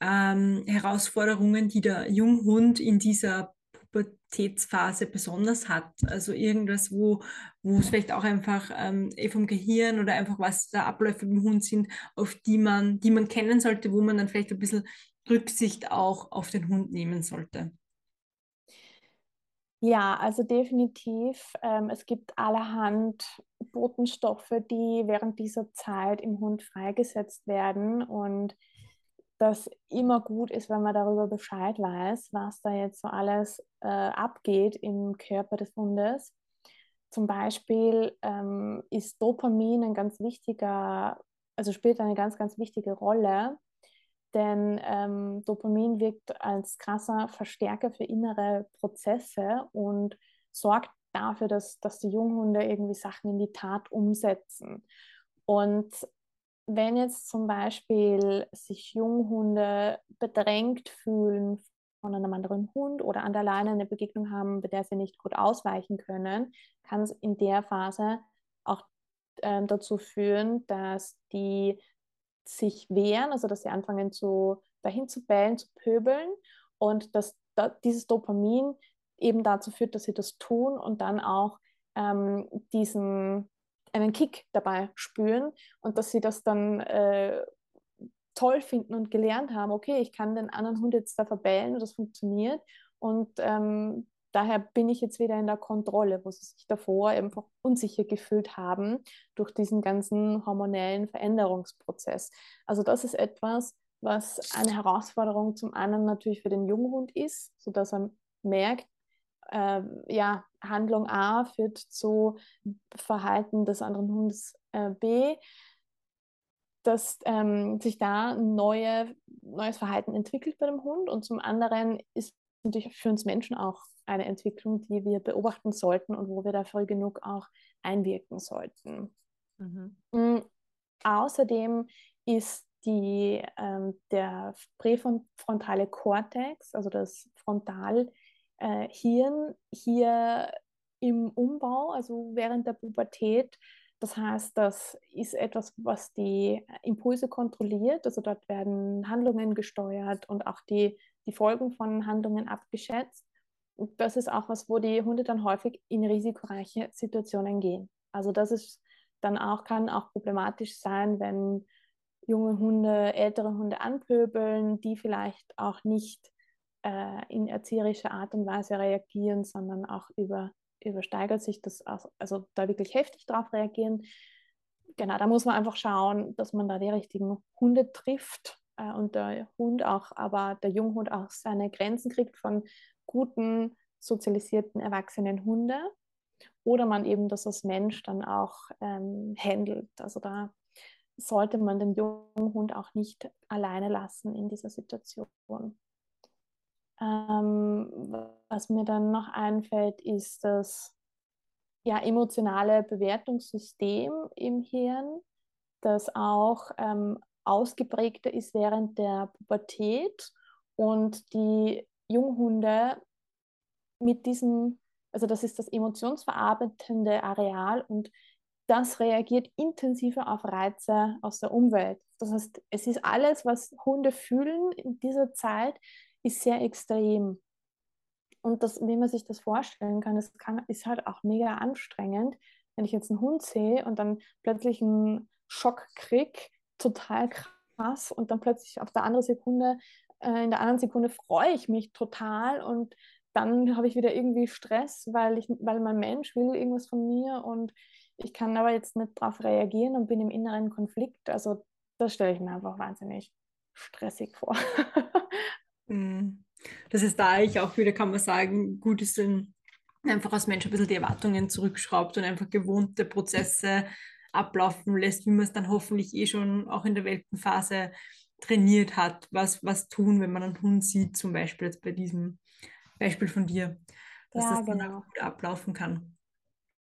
ähm, Herausforderungen, die der Junghund in dieser Pubertätsphase besonders hat? Also irgendwas, wo, wo es vielleicht auch einfach ähm, eh vom Gehirn oder einfach was da Abläufe beim Hund sind, auf die man, die man kennen sollte, wo man dann vielleicht ein bisschen Rücksicht auch auf den Hund nehmen sollte. Ja, also definitiv. Ähm, es gibt allerhand Botenstoffe, die während dieser Zeit im Hund freigesetzt werden und das immer gut ist, wenn man darüber Bescheid weiß, was da jetzt so alles äh, abgeht im Körper des Hundes. Zum Beispiel ähm, ist Dopamin ein ganz wichtiger, also spielt eine ganz, ganz wichtige Rolle denn ähm, Dopamin wirkt als krasser Verstärker für innere Prozesse und sorgt dafür, dass, dass die Junghunde irgendwie Sachen in die Tat umsetzen. Und wenn jetzt zum Beispiel sich Junghunde bedrängt fühlen von einem anderen Hund oder an der Leine eine Begegnung haben, bei der sie nicht gut ausweichen können, kann es in der Phase auch äh, dazu führen, dass die sich wehren, also dass sie anfangen zu, dahin zu bellen, zu pöbeln und dass da, dieses Dopamin eben dazu führt, dass sie das tun und dann auch ähm, diesen einen Kick dabei spüren und dass sie das dann äh, toll finden und gelernt haben, okay, ich kann den anderen Hund jetzt da verbellen und das funktioniert und ähm, daher bin ich jetzt wieder in der Kontrolle, wo sie sich davor einfach unsicher gefühlt haben durch diesen ganzen hormonellen Veränderungsprozess. Also das ist etwas, was eine Herausforderung zum einen natürlich für den Junghund ist, sodass er merkt, äh, ja, Handlung A führt zu Verhalten des anderen Hundes äh, B, dass ähm, sich da ein neue, neues Verhalten entwickelt bei dem Hund und zum anderen ist natürlich für uns Menschen auch eine Entwicklung, die wir beobachten sollten und wo wir da früh genug auch einwirken sollten. Mhm. Mhm. Außerdem ist die, ähm, der präfrontale Kortex, also das Frontalhirn, äh, hier im Umbau, also während der Pubertät. Das heißt, das ist etwas, was die Impulse kontrolliert. Also dort werden Handlungen gesteuert und auch die, die Folgen von Handlungen abgeschätzt das ist auch was, wo die Hunde dann häufig in risikoreiche Situationen gehen. Also das ist dann auch, kann auch problematisch sein, wenn junge Hunde ältere Hunde anpöbeln, die vielleicht auch nicht äh, in erzieherischer Art und Weise reagieren, sondern auch über, übersteigert sich das, auch, also da wirklich heftig drauf reagieren. Genau, da muss man einfach schauen, dass man da die richtigen Hunde trifft äh, und der Hund auch, aber der Junghund auch seine Grenzen kriegt von guten, sozialisierten, erwachsenen Hunde oder man eben das als Mensch dann auch ähm, handelt. Also da sollte man den jungen Hund auch nicht alleine lassen in dieser Situation. Ähm, was mir dann noch einfällt, ist das ja, emotionale Bewertungssystem im Hirn, das auch ähm, ausgeprägter ist während der Pubertät und die Junghunde mit diesem, also das ist das emotionsverarbeitende Areal und das reagiert intensiver auf Reize aus der Umwelt. Das heißt, es ist alles, was Hunde fühlen in dieser Zeit, ist sehr extrem. Und das, wie man sich das vorstellen kann, das kann, ist halt auch mega anstrengend, wenn ich jetzt einen Hund sehe und dann plötzlich einen Schock kriege, total krass, und dann plötzlich auf der anderen Sekunde äh, in der anderen Sekunde freue ich mich total und dann habe ich wieder irgendwie Stress, weil, ich, weil mein Mensch will irgendwas von mir und ich kann aber jetzt nicht darauf reagieren und bin im inneren Konflikt. Also das stelle ich mir einfach wahnsinnig stressig vor. Mhm. Das ist da eigentlich auch wieder, kann man sagen, gut ist, wenn einfach als Mensch ein bisschen die Erwartungen zurückschraubt und einfach gewohnte Prozesse ablaufen lässt, wie man es dann hoffentlich eh schon auch in der Welpenphase trainiert hat. Was, was tun, wenn man einen Hund sieht, zum Beispiel jetzt bei diesem Beispiel von dir, dass ja, das dann genau. auch gut ablaufen kann.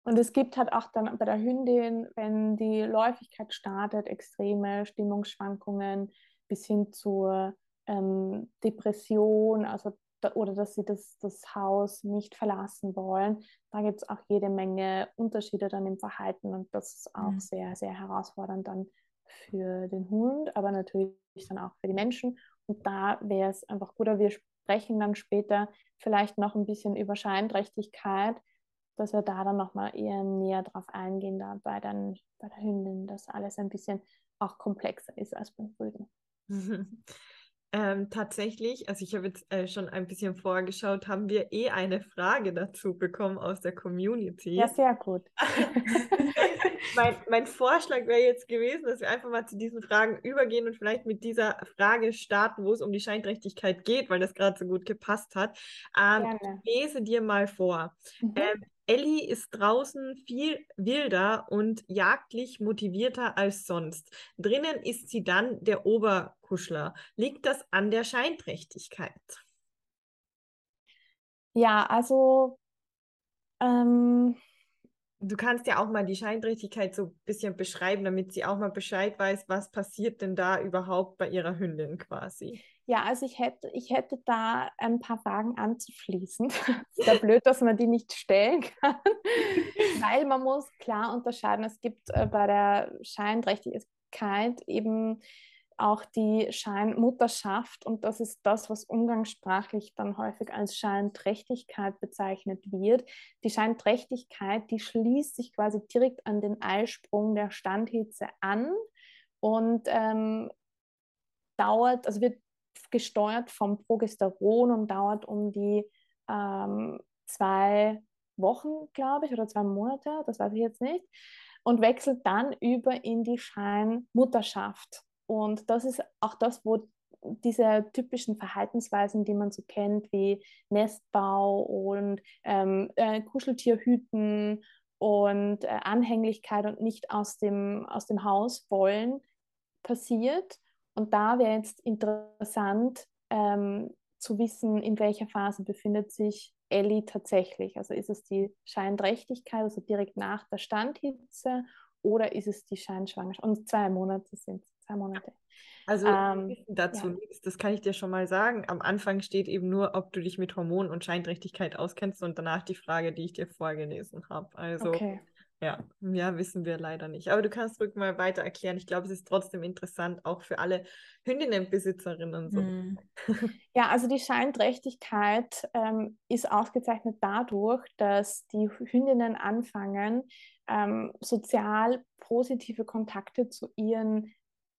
Und es gibt halt auch dann bei der Hündin, wenn die Läufigkeit startet, extreme Stimmungsschwankungen bis hin zur ähm, Depression, also oder dass sie das, das Haus nicht verlassen wollen. Da gibt es auch jede Menge Unterschiede dann im Verhalten und das ist auch mhm. sehr, sehr herausfordernd dann für den Hund, aber natürlich dann auch für die Menschen. Und da wäre es einfach gut, wir sprechen dann später vielleicht noch ein bisschen über Scheinträchtigkeit, dass wir da dann nochmal eher näher drauf eingehen, da bei, dann, bei der Hündin, dass alles ein bisschen auch komplexer ist als beim Rüden. Ähm, tatsächlich, also ich habe jetzt äh, schon ein bisschen vorgeschaut, haben wir eh eine Frage dazu bekommen aus der Community. Ja, sehr gut. mein, mein Vorschlag wäre jetzt gewesen, dass wir einfach mal zu diesen Fragen übergehen und vielleicht mit dieser Frage starten, wo es um die Scheinträchtigkeit geht, weil das gerade so gut gepasst hat. Ähm, ich lese dir mal vor. Mhm. Ähm, Ellie ist draußen viel wilder und jagdlich motivierter als sonst. Drinnen ist sie dann der Oberkuschler. Liegt das an der Scheinträchtigkeit? Ja, also ähm, Du kannst ja auch mal die Scheinträchtigkeit so ein bisschen beschreiben, damit sie auch mal Bescheid weiß, was passiert denn da überhaupt bei ihrer Hündin quasi. Ja, also ich hätte, ich hätte da ein paar Fragen anzuschließen. ist ja blöd, dass man die nicht stellen kann, weil man muss klar unterscheiden. Es gibt äh, bei der Scheinträchtigkeit eben auch die Scheinmutterschaft und das ist das, was umgangssprachlich dann häufig als Scheinträchtigkeit bezeichnet wird. Die Scheinträchtigkeit, die schließt sich quasi direkt an den Eisprung der Standhitze an und ähm, dauert, also wird gesteuert vom Progesteron und dauert um die ähm, zwei Wochen, glaube ich, oder zwei Monate, das weiß ich jetzt nicht, und wechselt dann über in die Scheinmutterschaft. Und das ist auch das, wo diese typischen Verhaltensweisen, die man so kennt, wie Nestbau und ähm, äh, Kuscheltierhüten und äh, Anhänglichkeit und nicht aus dem, aus dem Haus wollen, passiert. Und da wäre jetzt interessant ähm, zu wissen, in welcher Phase befindet sich Ellie tatsächlich. Also ist es die Scheinträchtigkeit, also direkt nach der Standhitze, oder ist es die Scheinschwangerschaft? Und zwei Monate sind es zwei Monate. Also ähm, dazu ja. nichts, das kann ich dir schon mal sagen. Am Anfang steht eben nur, ob du dich mit Hormon und Scheinträchtigkeit auskennst und danach die Frage, die ich dir vorgelesen habe. Also okay. Ja, ja, wissen wir leider nicht. Aber du kannst ruhig mal weiter erklären. Ich glaube, es ist trotzdem interessant, auch für alle Hündinnenbesitzerinnen. So. Mhm. Ja, also die Scheinträchtigkeit ähm, ist ausgezeichnet dadurch, dass die Hündinnen anfangen, ähm, sozial positive Kontakte zu ihren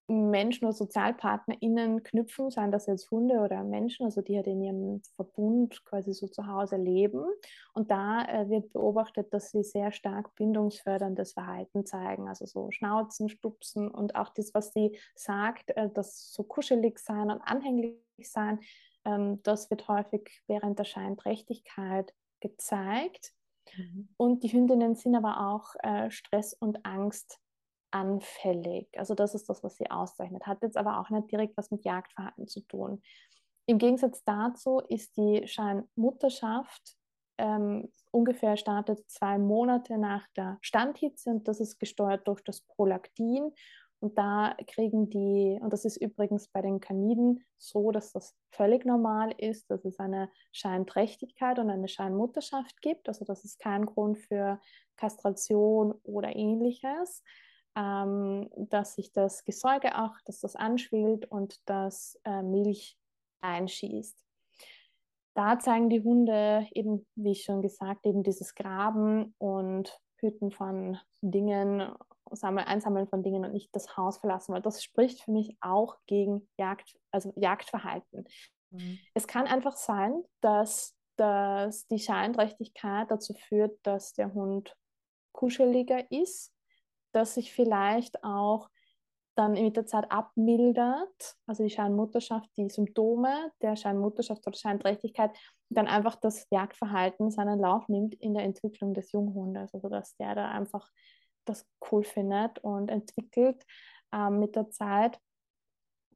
Menschen oder SozialpartnerInnen knüpfen, seien das jetzt Hunde oder Menschen, also die halt in ihrem Verbund quasi so zu Hause leben. Und da äh, wird beobachtet, dass sie sehr stark bindungsförderndes Verhalten zeigen, also so Schnauzen, Stupsen und auch das, was sie sagt, äh, das so kuschelig sein und anhänglich sein, ähm, das wird häufig während der Scheinträchtigkeit gezeigt. Mhm. Und die Hündinnen sind aber auch äh, Stress und Angst anfällig. Also das ist das, was sie auszeichnet. Hat jetzt aber auch nicht direkt was mit Jagdverhalten zu tun. Im Gegensatz dazu ist die Scheinmutterschaft ähm, ungefähr startet zwei Monate nach der Standhitze und das ist gesteuert durch das Prolaktin. Und da kriegen die, und das ist übrigens bei den Kaniden so, dass das völlig normal ist, dass es eine Scheinträchtigkeit und eine Scheinmutterschaft gibt. Also das ist kein Grund für Kastration oder ähnliches ähm, dass sich das Gesäuge auch, dass das anschwillt und dass äh, Milch einschießt. Da zeigen die Hunde eben, wie schon gesagt, eben dieses Graben und Hüten von Dingen Einsammeln von Dingen und nicht das Haus verlassen, weil das spricht für mich auch gegen Jagd, also Jagdverhalten. Mhm. Es kann einfach sein, dass, dass die Scheinträchtigkeit dazu führt, dass der Hund kuscheliger ist, dass sich vielleicht auch dann mit der Zeit abmildert, also die Scheinmutterschaft, die Symptome der Scheinmutterschaft oder Scheinträchtigkeit, dann einfach das Jagdverhalten seinen Lauf nimmt in der Entwicklung des Junghundes. Also dass der da einfach das cool findet und entwickelt ähm, mit der Zeit.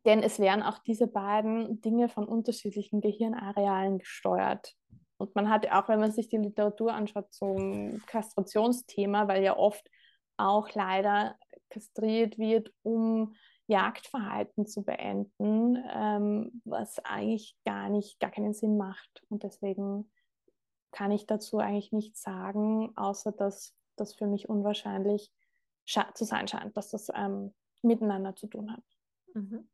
Denn es werden auch diese beiden Dinge von unterschiedlichen Gehirnarealen gesteuert. Und man hat auch, wenn man sich die Literatur anschaut, ein Kastrationsthema, weil ja oft auch leider kastriert wird, um Jagdverhalten zu beenden, ähm, was eigentlich gar nicht, gar keinen Sinn macht. Und deswegen kann ich dazu eigentlich nichts sagen, außer dass das für mich unwahrscheinlich zu sein scheint, dass das ähm, miteinander zu tun hat. Mhm.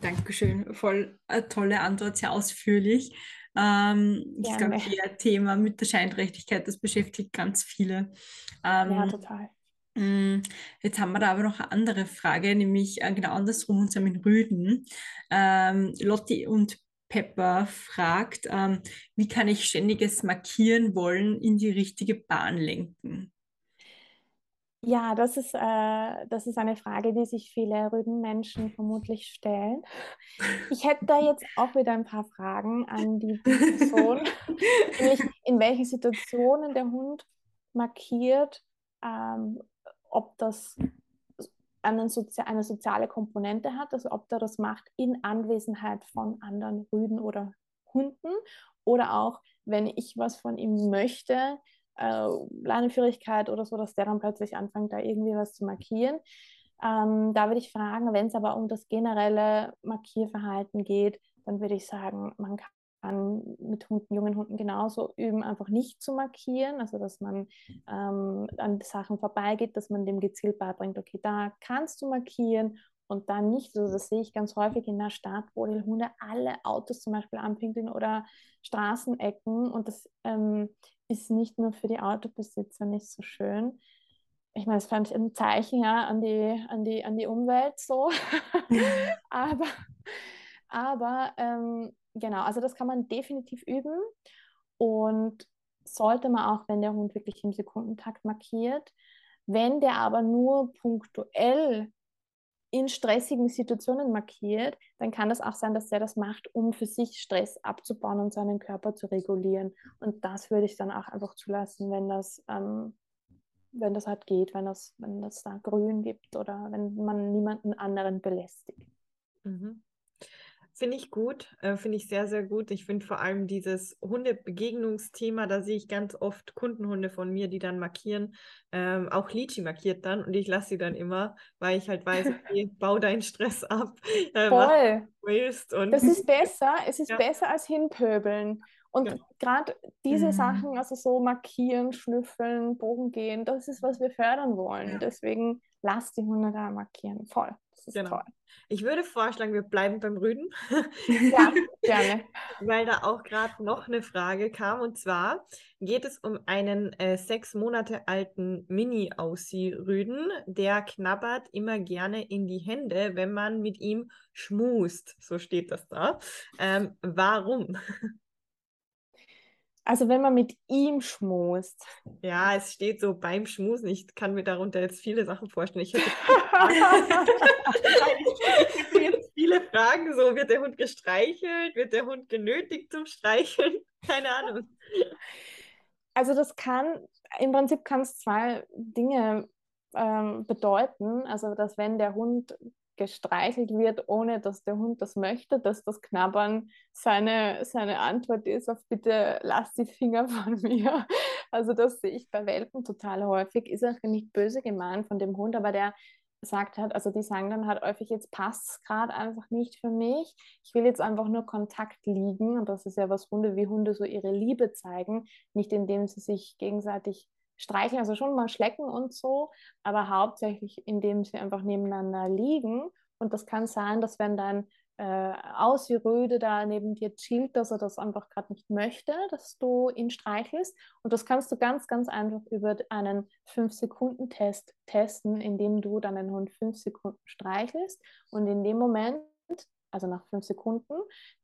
Dankeschön, voll eine tolle Antwort, sehr ausführlich. Ähm, ich glaube, das Thema mit der Scheinträchtigkeit, das beschäftigt ganz viele. Ähm, ja, total. Mm, jetzt haben wir da aber noch eine andere Frage, nämlich äh, genau andersrum, und zwar mit Rüden. Ähm, Lotti und Pepper fragt, ähm, wie kann ich ständiges Markieren wollen in die richtige Bahn lenken? Ja, das ist, äh, das ist eine Frage, die sich viele Rüdenmenschen vermutlich stellen. Ich hätte da jetzt auch wieder ein paar Fragen an die Person, nämlich in welchen Situationen der Hund markiert, ähm, ob das eine, Sozi eine soziale Komponente hat, also ob der das macht in Anwesenheit von anderen Rüden oder Hunden oder auch, wenn ich was von ihm möchte, äh, Leinenführigkeit oder so, dass der dann plötzlich anfängt, da irgendwie was zu markieren. Ähm, da würde ich fragen, wenn es aber um das generelle Markierverhalten geht, dann würde ich sagen, man kann an, mit Hunden, jungen Hunden genauso üben, einfach nicht zu markieren, also dass man ähm, an Sachen vorbeigeht, dass man dem gezielt beibringt, okay, da kannst du markieren und dann nicht. Also das sehe ich ganz häufig in der Stadt, wo die Hunde alle Autos zum Beispiel anpinkeln oder Straßenecken und das ähm, ist nicht nur für die Autobesitzer nicht so schön. Ich meine, das fand ich ein Zeichen ja, an, die, an, die, an die Umwelt so. aber aber ähm, genau, also das kann man definitiv üben und sollte man auch, wenn der Hund wirklich im Sekundentakt markiert. Wenn der aber nur punktuell in stressigen Situationen markiert, dann kann das auch sein, dass er das macht, um für sich Stress abzubauen und seinen Körper zu regulieren. Und das würde ich dann auch einfach zulassen, wenn das, ähm, wenn das halt geht, wenn das, wenn das da grün gibt oder wenn man niemanden anderen belästigt. Mhm. Finde ich gut, äh, finde ich sehr, sehr gut. Ich finde vor allem dieses Hundebegegnungsthema, da sehe ich ganz oft Kundenhunde von mir, die dann markieren. Ähm, auch Lichi markiert dann und ich lasse sie dann immer, weil ich halt weiß, okay, bau deinen Stress ab. Äh, Voll. Willst und das ist besser, es ist ja. besser als hinpöbeln. Und ja. gerade diese mhm. Sachen, also so markieren, schnüffeln, Bogen gehen, das ist, was wir fördern wollen. Ja. Deswegen lass die Hunde da markieren. Voll. Das ist genau. toll. Ich würde vorschlagen, wir bleiben beim Rüden. Ja, gerne. Weil da auch gerade noch eine Frage kam. Und zwar geht es um einen äh, sechs Monate alten Mini-Aussie-Rüden. Der knabbert immer gerne in die Hände, wenn man mit ihm schmust. So steht das da. Ähm, warum? Also wenn man mit ihm schmust. Ja, es steht so beim Schmusen. Ich kann mir darunter jetzt viele Sachen vorstellen. Ich hätte jetzt viele Fragen. So, wird der Hund gestreichelt? Wird der Hund genötigt zum Streicheln? Keine Ahnung. Also das kann, im Prinzip kann es zwei Dinge ähm, bedeuten. Also dass wenn der Hund gestreichelt wird, ohne dass der Hund das möchte, dass das Knabbern seine, seine Antwort ist auf bitte lass die Finger von mir. Also das sehe ich bei Welpen total häufig. Ist auch nicht böse gemeint von dem Hund, aber der sagt halt, also die sagen dann halt häufig, jetzt passt es gerade einfach nicht für mich. Ich will jetzt einfach nur Kontakt liegen. Und das ist ja was Hunde, wie Hunde so ihre Liebe zeigen, nicht indem sie sich gegenseitig streicheln, also schon mal schlecken und so, aber hauptsächlich indem sie einfach nebeneinander liegen. Und das kann sein, dass wenn dein äh, aus wie Röde da neben dir chillt, dass er das einfach gerade nicht möchte, dass du ihn streichelst. Und das kannst du ganz, ganz einfach über einen 5-Sekunden-Test testen, indem du deinen Hund 5 Sekunden streichelst und in dem Moment, also nach 5 Sekunden,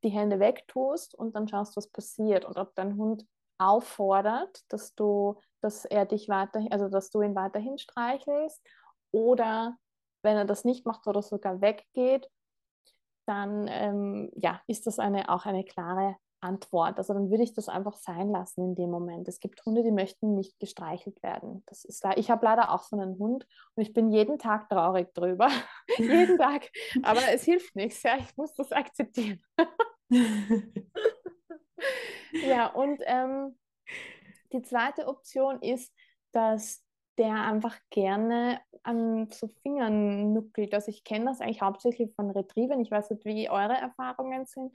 die Hände wegtust und dann schaust, was passiert und ob dein Hund auffordert, dass du, dass er dich weiter, also dass du ihn weiterhin streichelst oder wenn er das nicht macht oder sogar weggeht dann ähm, ja, ist das eine, auch eine klare Antwort. Also dann würde ich das einfach sein lassen in dem Moment. Es gibt Hunde, die möchten nicht gestreichelt werden. Das ist Ich habe leider auch so einen Hund und ich bin jeden Tag traurig drüber. jeden Tag. Aber es hilft nichts. Ja, ich muss das akzeptieren. ja, und ähm, die zweite Option ist, dass der einfach gerne an so Fingern nuckelt. Also ich kenne das eigentlich hauptsächlich von Retrievern. Ich weiß nicht, wie eure Erfahrungen sind.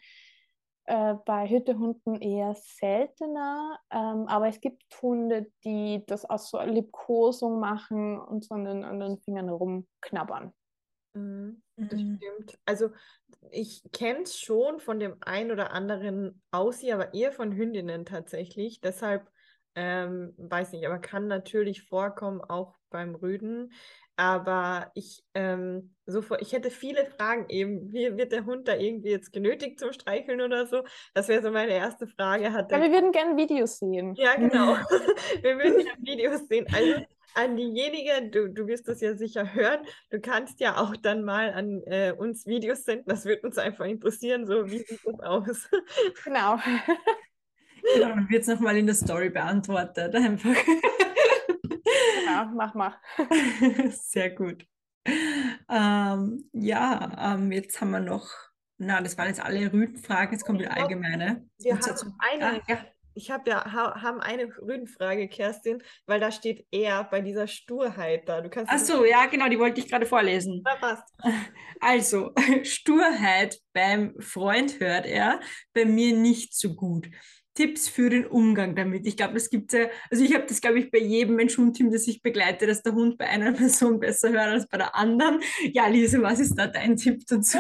Äh, bei Hütehunden eher seltener, ähm, aber es gibt Hunde, die das aus so Liebkosung machen und so an den, an den Fingern rumknabbern. Mhm, das mhm. stimmt. Also ich kenne es schon von dem einen oder anderen Aussie, aber eher von Hündinnen tatsächlich. Deshalb ähm, weiß nicht, aber kann natürlich vorkommen, auch beim Rüden. Aber ich, ähm, so vor, ich hätte viele Fragen eben. Wie wird der Hund da irgendwie jetzt genötigt zum Streicheln oder so? Das wäre so meine erste Frage. Hat ja, wir würden gerne Videos sehen. Ja, genau. wir würden gerne Videos sehen. Also an diejenige, du, du wirst das ja sicher hören, du kannst ja auch dann mal an äh, uns Videos senden. Das würde uns einfach interessieren, so wie sieht das aus? Genau. Genau, dann wird es nochmal in der Story beantwortet. Einfach. Genau, mach mal. Sehr gut. Ähm, ja, ähm, jetzt haben wir noch, na, das waren jetzt alle Rüdenfragen, jetzt kommt die allgemeine. Wir haben dazu, eine, ah, ja. Ich habe ja ha, haben eine Rüdenfrage, Kerstin, weil da steht er bei dieser Sturheit da. Du kannst Ach so, ja, genau, die wollte ich gerade vorlesen. Na, passt. Also, Sturheit beim Freund hört er bei mir nicht so gut. Tipps für den Umgang damit. Ich glaube, das gibt ja, also ich habe das, glaube ich, bei jedem Mensch-Hund-Team, das ich begleite, dass der Hund bei einer Person besser hört als bei der anderen. Ja, Lise, was ist da dein Tipp dazu?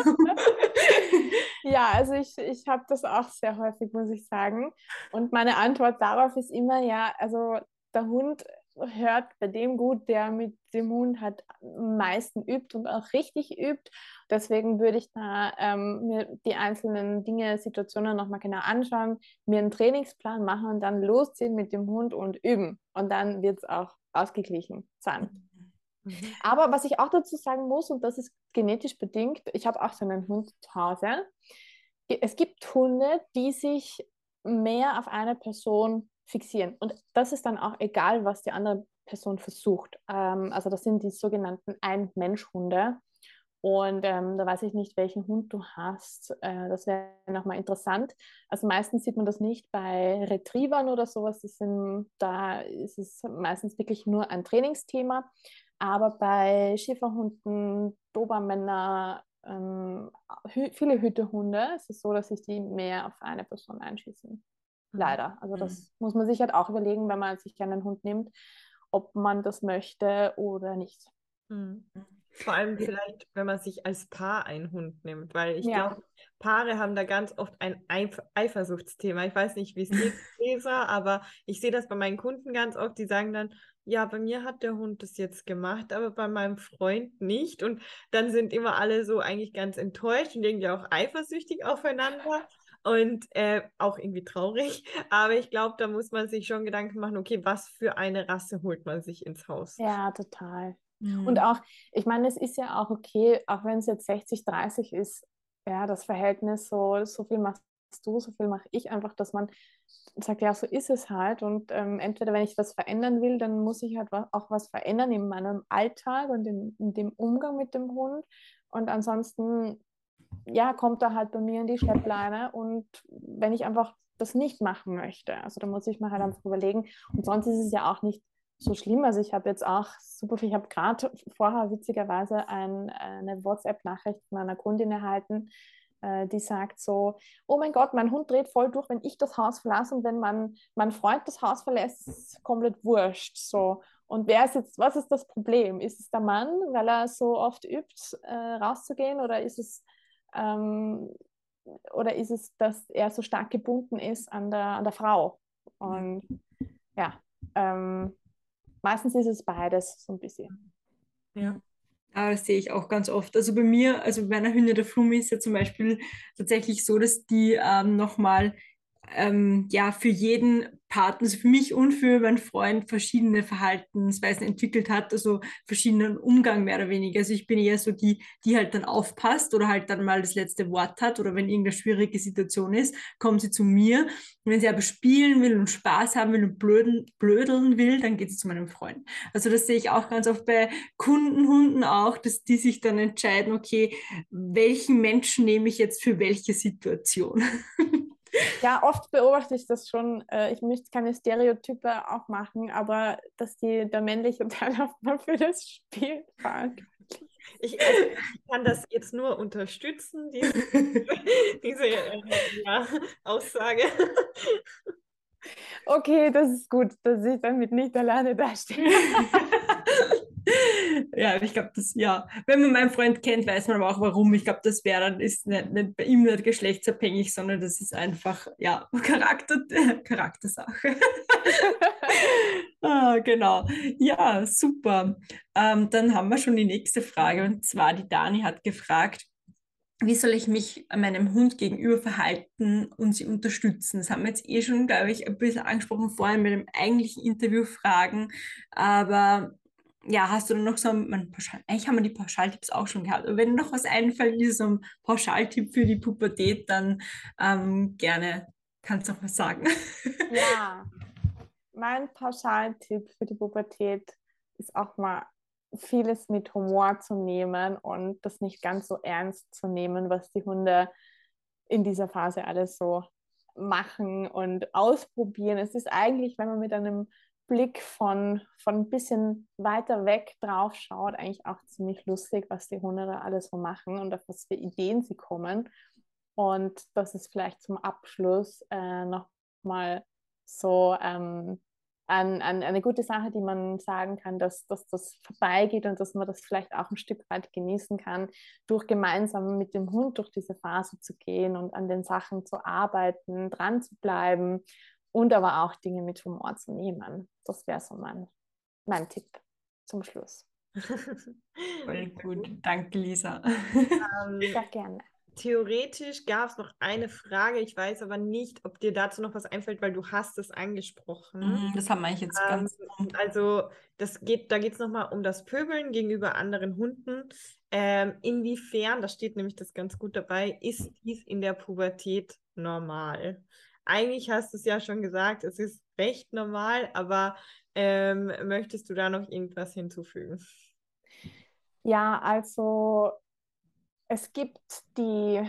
Ja, also ich, ich habe das auch sehr häufig, muss ich sagen. Und meine Antwort darauf ist immer, ja, also der Hund hört bei dem gut, der mit dem Hund halt am meisten übt und auch richtig übt. Deswegen würde ich da ähm, mir die einzelnen Dinge, Situationen nochmal genau anschauen, mir einen Trainingsplan machen und dann losziehen mit dem Hund und üben. Und dann wird es auch ausgeglichen sein. Mhm. Aber was ich auch dazu sagen muss, und das ist genetisch bedingt, ich habe auch so einen Hund zu Hause. Es gibt Hunde, die sich mehr auf eine Person fixieren. Und das ist dann auch egal, was die andere Person versucht. Ähm, also das sind die sogenannten Ein-Mensch-Hunde. Und ähm, da weiß ich nicht, welchen Hund du hast. Äh, das wäre nochmal interessant. Also meistens sieht man das nicht bei Retrievern oder sowas. Sind, da ist es meistens wirklich nur ein Trainingsthema. Aber bei Schäferhunden, Dobermänner, ähm, hü viele Hütehunde ist es so, dass sich die mehr auf eine Person einschießen. Leider. Also das mhm. muss man sich halt auch überlegen, wenn man sich einen Hund nimmt, ob man das möchte oder nicht. Mhm. Vor allem vielleicht, wenn man sich als Paar einen Hund nimmt, weil ich ja. glaube, Paare haben da ganz oft ein Eif Eifersuchtsthema. Ich weiß nicht, wie es geht, Leser, aber ich sehe das bei meinen Kunden ganz oft, die sagen dann, ja, bei mir hat der Hund das jetzt gemacht, aber bei meinem Freund nicht. Und dann sind immer alle so eigentlich ganz enttäuscht und irgendwie auch eifersüchtig aufeinander und äh, auch irgendwie traurig. Aber ich glaube, da muss man sich schon Gedanken machen, okay, was für eine Rasse holt man sich ins Haus? Ja, total. Mhm. Und auch, ich meine, es ist ja auch okay, auch wenn es jetzt 60, 30 ist, ja, das Verhältnis so, so viel machst du, so viel mache ich einfach, dass man sagt, ja, so ist es halt. Und ähm, entweder, wenn ich was verändern will, dann muss ich halt auch was verändern in meinem Alltag und in, in dem Umgang mit dem Hund. Und ansonsten ja, kommt er halt bei mir in die Schleppleine und wenn ich einfach das nicht machen möchte, also da muss ich mir halt einfach überlegen und sonst ist es ja auch nicht so schlimm. Also ich habe jetzt auch super viel, ich habe gerade vorher witzigerweise ein, eine WhatsApp-Nachricht von einer Kundin erhalten, die sagt so, oh mein Gott, mein Hund dreht voll durch, wenn ich das Haus verlasse und wenn mein, mein Freund das Haus verlässt, ist komplett wurscht. So. Und wer ist jetzt, was ist das Problem? Ist es der Mann, weil er so oft übt, äh, rauszugehen oder ist es ähm, oder ist es, dass er so stark gebunden ist an der, an der Frau? Und ja, ähm, meistens ist es beides so ein bisschen. Ja. Ja, das sehe ich auch ganz oft. Also bei mir, also bei meiner Hündin der Flumi ist ja zum Beispiel tatsächlich so, dass die ähm, nochmal ähm, ja, für jeden Partner, also für mich und für meinen Freund verschiedene Verhaltensweisen entwickelt hat, also verschiedenen Umgang mehr oder weniger. Also ich bin eher so die, die halt dann aufpasst oder halt dann mal das letzte Wort hat oder wenn irgendeine schwierige Situation ist, kommt sie zu mir. Und wenn sie aber spielen will und Spaß haben will und blöden, blödeln will, dann geht sie zu meinem Freund. Also das sehe ich auch ganz oft bei Kundenhunden auch, dass die sich dann entscheiden, okay, welchen Menschen nehme ich jetzt für welche Situation? Ja, oft beobachte ich das schon. Äh, ich möchte keine Stereotype auch machen, aber dass die, der männliche Teil auch mal für das Spiel fragt. Ich, also, ich, kann das jetzt nur unterstützen, diese, diese äh, ja, Aussage. Okay, das ist gut, dass ich damit nicht alleine dastehe. ja, ich glaube, das, ja, wenn man meinen Freund kennt, weiß man aber auch warum. Ich glaube, das wäre dann, ist nicht, nicht, bei ihm nicht geschlechtsabhängig, sondern das ist einfach, ja, Charakter, Charaktersache. ah, genau. Ja, super. Ähm, dann haben wir schon die nächste Frage und zwar die Dani hat gefragt, wie soll ich mich meinem Hund gegenüber verhalten und sie unterstützen? Das haben wir jetzt eh schon, glaube ich, ein bisschen angesprochen vorhin mit dem eigentlichen Interview fragen. Aber ja, hast du noch so einen Pauschal, eigentlich haben wir die Pauschaltipps auch schon gehabt, aber wenn noch was einfällt, ist so ein Pauschaltipp für die Pubertät, dann ähm, gerne kannst du auch was sagen. Ja, mein Pauschaltipp für die Pubertät ist auch mal vieles mit Humor zu nehmen und das nicht ganz so ernst zu nehmen, was die Hunde in dieser Phase alles so machen und ausprobieren. Es ist eigentlich, wenn man mit einem Blick von, von ein bisschen weiter weg drauf schaut, eigentlich auch ziemlich lustig, was die Hunde da alles so machen und auf was für Ideen sie kommen. Und das ist vielleicht zum Abschluss äh, nochmal so ähm, an, an eine gute Sache, die man sagen kann, dass, dass das vorbeigeht und dass man das vielleicht auch ein Stück weit genießen kann, durch gemeinsam mit dem Hund durch diese Phase zu gehen und an den Sachen zu arbeiten, dran zu bleiben und aber auch Dinge mit Humor zu nehmen. Das wäre so mein, mein Tipp zum Schluss. Voll gut. Danke, Lisa. Ähm, Sehr gerne. Theoretisch gab es noch eine Frage, ich weiß aber nicht, ob dir dazu noch was einfällt, weil du hast es angesprochen. Mhm, das haben wir jetzt ähm, ganz. Also das geht, da geht es nochmal um das Pöbeln gegenüber anderen Hunden. Ähm, inwiefern, da steht nämlich das ganz gut dabei, ist dies in der Pubertät normal? Eigentlich hast du es ja schon gesagt, es ist recht normal, aber ähm, möchtest du da noch irgendwas hinzufügen? Ja, also es gibt die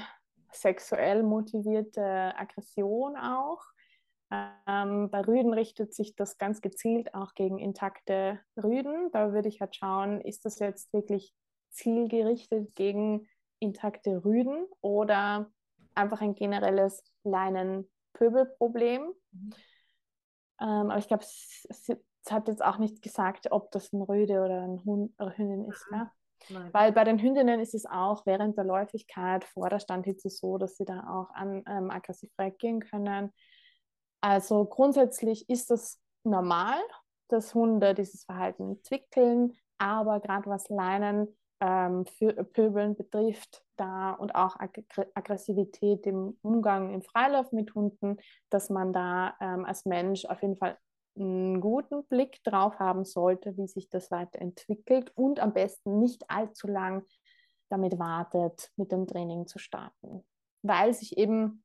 sexuell motivierte Aggression auch. Ähm, bei Rüden richtet sich das ganz gezielt auch gegen intakte Rüden. Da würde ich halt schauen, ist das jetzt wirklich zielgerichtet gegen intakte Rüden oder einfach ein generelles Leinen Pöbelproblem. Mhm. Ähm, aber ich glaube, es, es, hat jetzt auch nicht gesagt, ob das ein Rüde oder ein Hund oder Hündin ist. Mhm. Ja? Weil bei den Hündinnen ist es auch während der Läufigkeit vor der Standhitze so, dass sie da auch an, ähm, aggressiv reagieren können. Also grundsätzlich ist das normal, dass Hunde dieses Verhalten entwickeln, aber gerade was Leinen ähm, Pöbeln betrifft, da und auch Ag Aggressivität im Umgang im Freilauf mit Hunden, dass man da ähm, als Mensch auf jeden Fall einen guten Blick drauf haben sollte, wie sich das weiterentwickelt und am besten nicht allzu lang damit wartet, mit dem Training zu starten, weil sich eben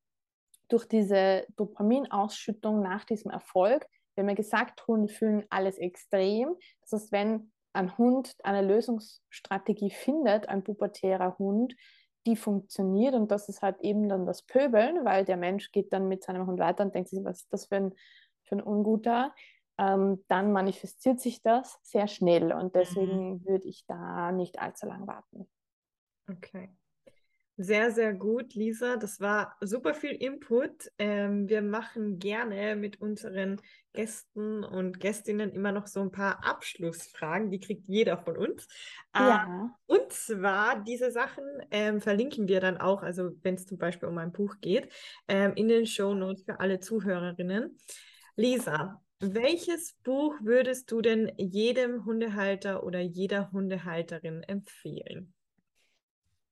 durch diese Dopaminausschüttung nach diesem Erfolg, wir haben ja gesagt, Hunde fühlen alles extrem. Das heißt, wenn ein Hund eine Lösungsstrategie findet, ein pubertärer Hund, die funktioniert und das ist halt eben dann das Pöbeln, weil der Mensch geht dann mit seinem Hund weiter und denkt sich, was ist das für ein, für ein Unguter, ähm, dann manifestiert sich das sehr schnell und deswegen mhm. würde ich da nicht allzu lang warten. Okay. Sehr, sehr gut, Lisa. Das war super viel Input. Ähm, wir machen gerne mit unseren Gästen und Gästinnen immer noch so ein paar Abschlussfragen. Die kriegt jeder von uns. Ja. Äh, und zwar diese Sachen ähm, verlinken wir dann auch, also wenn es zum Beispiel um ein Buch geht, ähm, in den Show Notes für alle Zuhörerinnen. Lisa, welches Buch würdest du denn jedem Hundehalter oder jeder Hundehalterin empfehlen?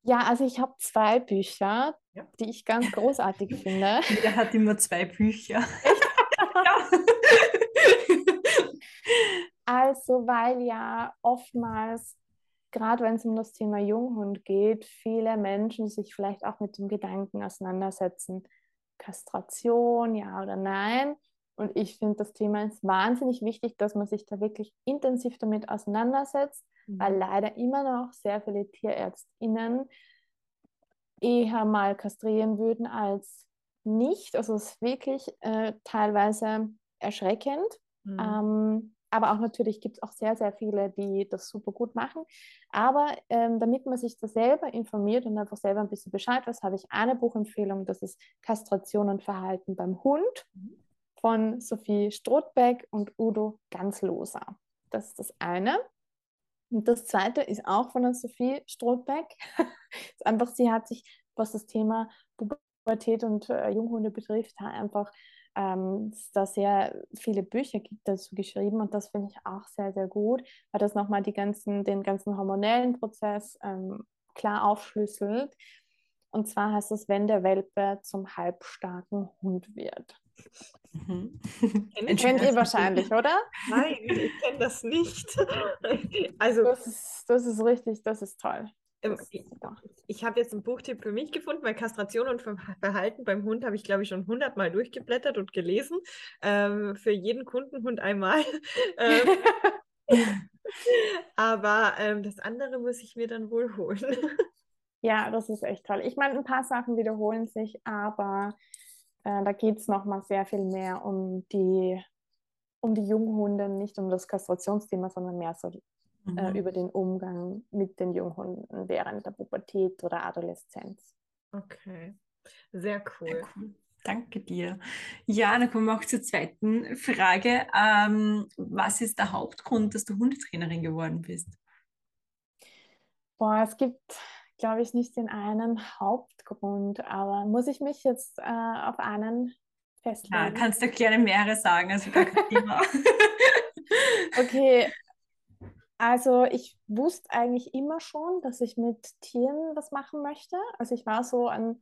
Ja, also ich habe zwei Bücher, Ja. die ich ganz großartig finde. Jeder hat immer zwei Bücher. Also, weil ja oftmals, gerade wenn es um das Thema Junghund geht, viele Menschen sich vielleicht auch mit dem Gedanken auseinandersetzen, Kastration, ja oder nein. Und ich finde, das Thema ist wahnsinnig wichtig, dass man sich da wirklich intensiv damit auseinandersetzt, weil leider immer noch sehr viele TierärztInnen eher mal kastrieren würden als nicht. Also es ist wirklich äh, teilweise erschreckend. Mhm. Ähm, aber auch natürlich gibt es auch sehr, sehr viele, die das super gut machen. Aber ähm, damit man sich da selber informiert und einfach selber ein bisschen Bescheid weiß, habe ich eine Buchempfehlung, das ist Kastration und Verhalten beim Hund Mhm. Von Sophie Strothbeck und Udo Ganzloser. Das ist das eine. Und das zweite ist auch von der Sophie Strothbeck. ist einfach, sie hat sich, was das Thema Pubertät und äh, Junghunde betrifft, einfach ähm, da sehr viele Bücher dazu geschrieben und das finde ich auch sehr, sehr gut, weil das nochmal die ganzen, den ganzen hormonellen Prozess ähm, klar aufschlüsselt. Und zwar heißt es, wenn der Welpe zum halbstarken Hund wird. Mhm. Kenn ich Kennt ihr wahrscheinlich, oder? Nein, ich kenne das nicht. also, Das ist, das ist richtig, das ist toll. ähm, ich, habe jetzt einen Buchtipp für mich gefunden, weil Kastration und Ver Verhalten beim Hund habe ich, glaube ich, schon hundertmal durchgeblättert und gelesen. Ähm, für jeden Kundenhund einmal. ähm, aber ähm, das andere muss ich mir dann wohl holen. Ja, das ist echt toll. Ich meine, ein paar Sachen wiederholen sich, aber äh, da geht es nochmal sehr viel mehr um die, um die Junghunde, nicht um das Kastrationsthema, sondern mehr so äh, Mhm. über den Umgang mit den Junghunden während der Pubertät oder Adoleszenz. Okay, sehr cool. Sehr cool. Danke dir. Ja, dann kommen wir auch zur zweiten Frage. Ähm, was ist der Hauptgrund, dass du Hundetrainerin geworden bist? Boah, es gibt, glaube ich, nicht den einen Hauptgrund, aber muss ich mich jetzt äh, auf einen Ja, festlegen? kannst du gerne mehrere sagen, also gar kein Thema. Okay, also ich wusste eigentlich immer schon, dass ich mit Tieren was machen möchte. Also ich war so ein,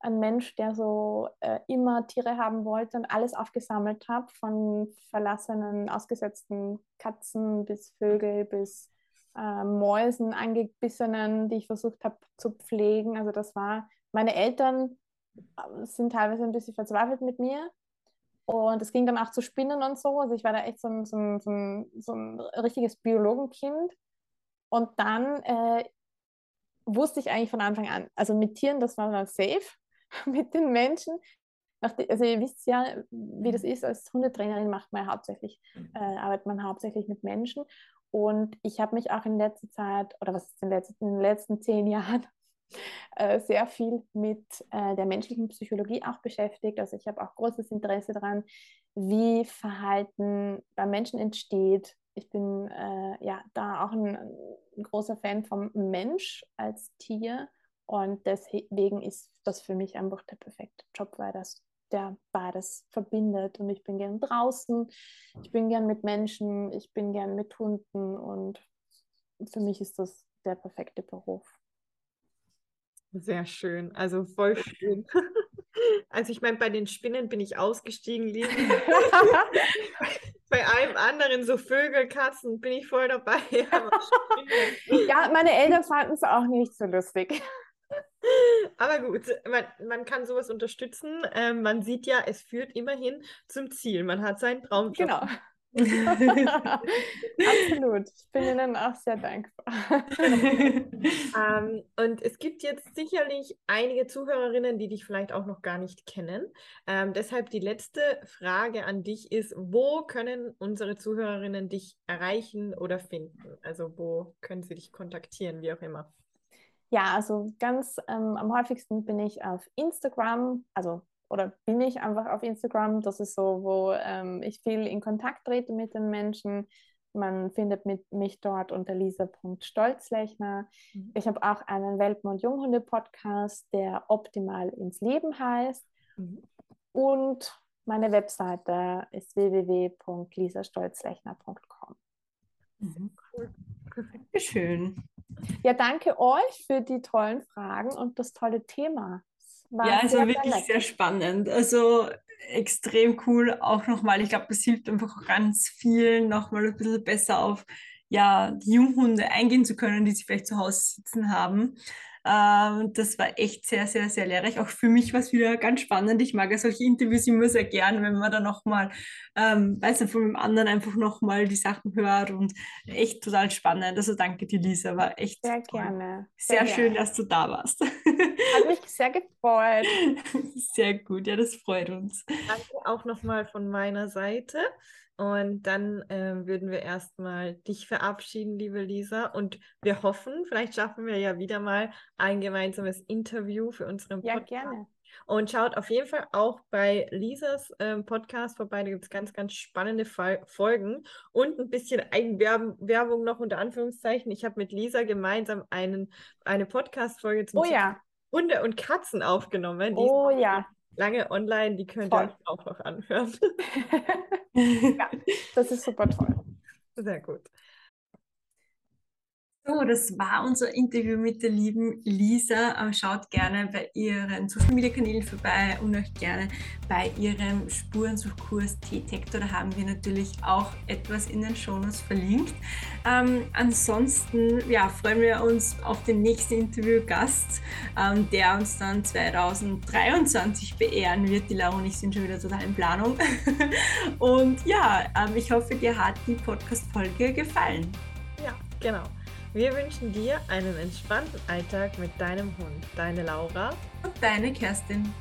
ein Mensch, der so äh, immer Tiere haben wollte und alles aufgesammelt habe, von verlassenen, ausgesetzten Katzen bis Vögel bis äh, Mäusen, angebissenen, die ich versucht habe zu pflegen. Also das war, meine Eltern äh, sind teilweise ein bisschen verzweifelt mit mir. Und es ging dann auch zu Spinnen und so. Also ich war da echt so ein, so ein, so ein, so ein richtiges Biologenkind. Und dann äh, wusste ich eigentlich von Anfang an, also mit Tieren, das war dann safe, mit den Menschen. Also ihr wisst ja, wie das ist, als Hundetrainerin macht man ja hauptsächlich, äh, arbeitet man hauptsächlich mit Menschen. Und ich habe mich auch in letzter Zeit, oder was ist in, letzten, in den letzten zehn Jahren, äh, sehr viel mit äh, der menschlichen Psychologie auch beschäftigt. Also ich habe auch großes Interesse daran, wie Verhalten beim Menschen entsteht. Ich bin äh, ja da auch ein, ein großer Fan vom Mensch als Tier und deswegen ist das für mich einfach der perfekte Job, weil das der beides verbindet und ich bin gern draußen, ich bin gern mit Menschen, ich bin gern mit Hunden und für mich ist das der perfekte Beruf. Sehr schön, also voll schön. Also ich meine, bei den Spinnen bin ich ausgestiegen, Lisa. Bei allem anderen, so Vögel, Katzen, bin ich voll dabei. Ja, meine Eltern fanden es auch nicht so lustig. Aber gut, man, man kann sowas unterstützen. Ähm, man sieht ja, es führt immerhin zum Ziel. Man hat seinen Traumjob. Genau. Absolut. Ich bin Ihnen auch sehr dankbar. Ähm, und es gibt jetzt sicherlich einige Zuhörerinnen, die dich vielleicht auch noch gar nicht kennen. Ähm, deshalb die letzte Frage an dich ist, wo können unsere Zuhörerinnen dich erreichen oder finden? Also wo können sie dich kontaktieren, wie auch immer? Ja, also ganz ähm, am häufigsten bin ich auf Instagram, also oder bin ich einfach auf Instagram. Das ist so, wo ähm, ich viel in Kontakt trete mit den Menschen. Man findet mit, mich dort unter lisa.stolzlechner. Mhm. Ich habe auch einen Welpen- und Junghunde-Podcast, der optimal ins Leben heißt. Mhm. Und meine Webseite ist www.lisastolzlechner.com. Mhm. Cool. Dankeschön. Ja, danke euch für die tollen Fragen und das tolle Thema. War ja, also wirklich sehr, sehr spannend. Also extrem cool. Auch nochmal, ich glaube, das hilft einfach ganz vielen, nochmal ein bisschen besser auf ja, die Junghunde eingehen zu können, die sie vielleicht zu Hause sitzen haben. Ähm, das war echt sehr, sehr, sehr lehrreich. Auch für mich war es wieder ganz spannend. Ich mag ja solche Interviews immer sehr gern, wenn man da nochmal, ähm, weiß nicht, von dem anderen einfach nochmal die Sachen hört und echt total spannend. Also danke dir, Lisa, war echt Sehr toll. gerne. Sehr, sehr schön, gerne. dass du da warst. Hat mich sehr gefreut. Sehr gut, ja, das freut uns. Danke auch nochmal von meiner Seite. Und dann äh, würden wir erstmal dich verabschieden, liebe Lisa. Und wir hoffen, vielleicht schaffen wir ja wieder mal ein gemeinsames Interview für unseren Podcast. Ja, gerne. Und schaut auf jeden Fall auch bei Lisas ähm, Podcast vorbei. Da gibt es ganz, ganz spannende Fol Folgen und ein bisschen Eigenwerbung noch unter Anführungszeichen. Ich habe mit Lisa gemeinsam einen, eine Podcast-Folge zum oh, ja. Hunde und Katzen aufgenommen. Die oh ja lange online, die könnt ihr euch auch noch anhören. ja, das ist super toll. Sehr gut. So, das war unser Interview mit der lieben Lisa. Schaut gerne bei ihren Social Media Kanälen vorbei und euch gerne bei ihrem Spurensuchkurs T-Tector. Da haben wir natürlich auch etwas in den Shownotes verlinkt. Ähm, ansonsten ja, freuen wir uns auf den nächsten Interviewgast, ähm, der uns dann 2023 beehren wird. Die Laura und ich sind schon wieder total in Planung. und ja, ähm, ich hoffe, dir hat die Podcast-Folge gefallen. Ja, genau. Wir wünschen dir einen entspannten Alltag mit deinem Hund. Deine Laura und deine Kerstin.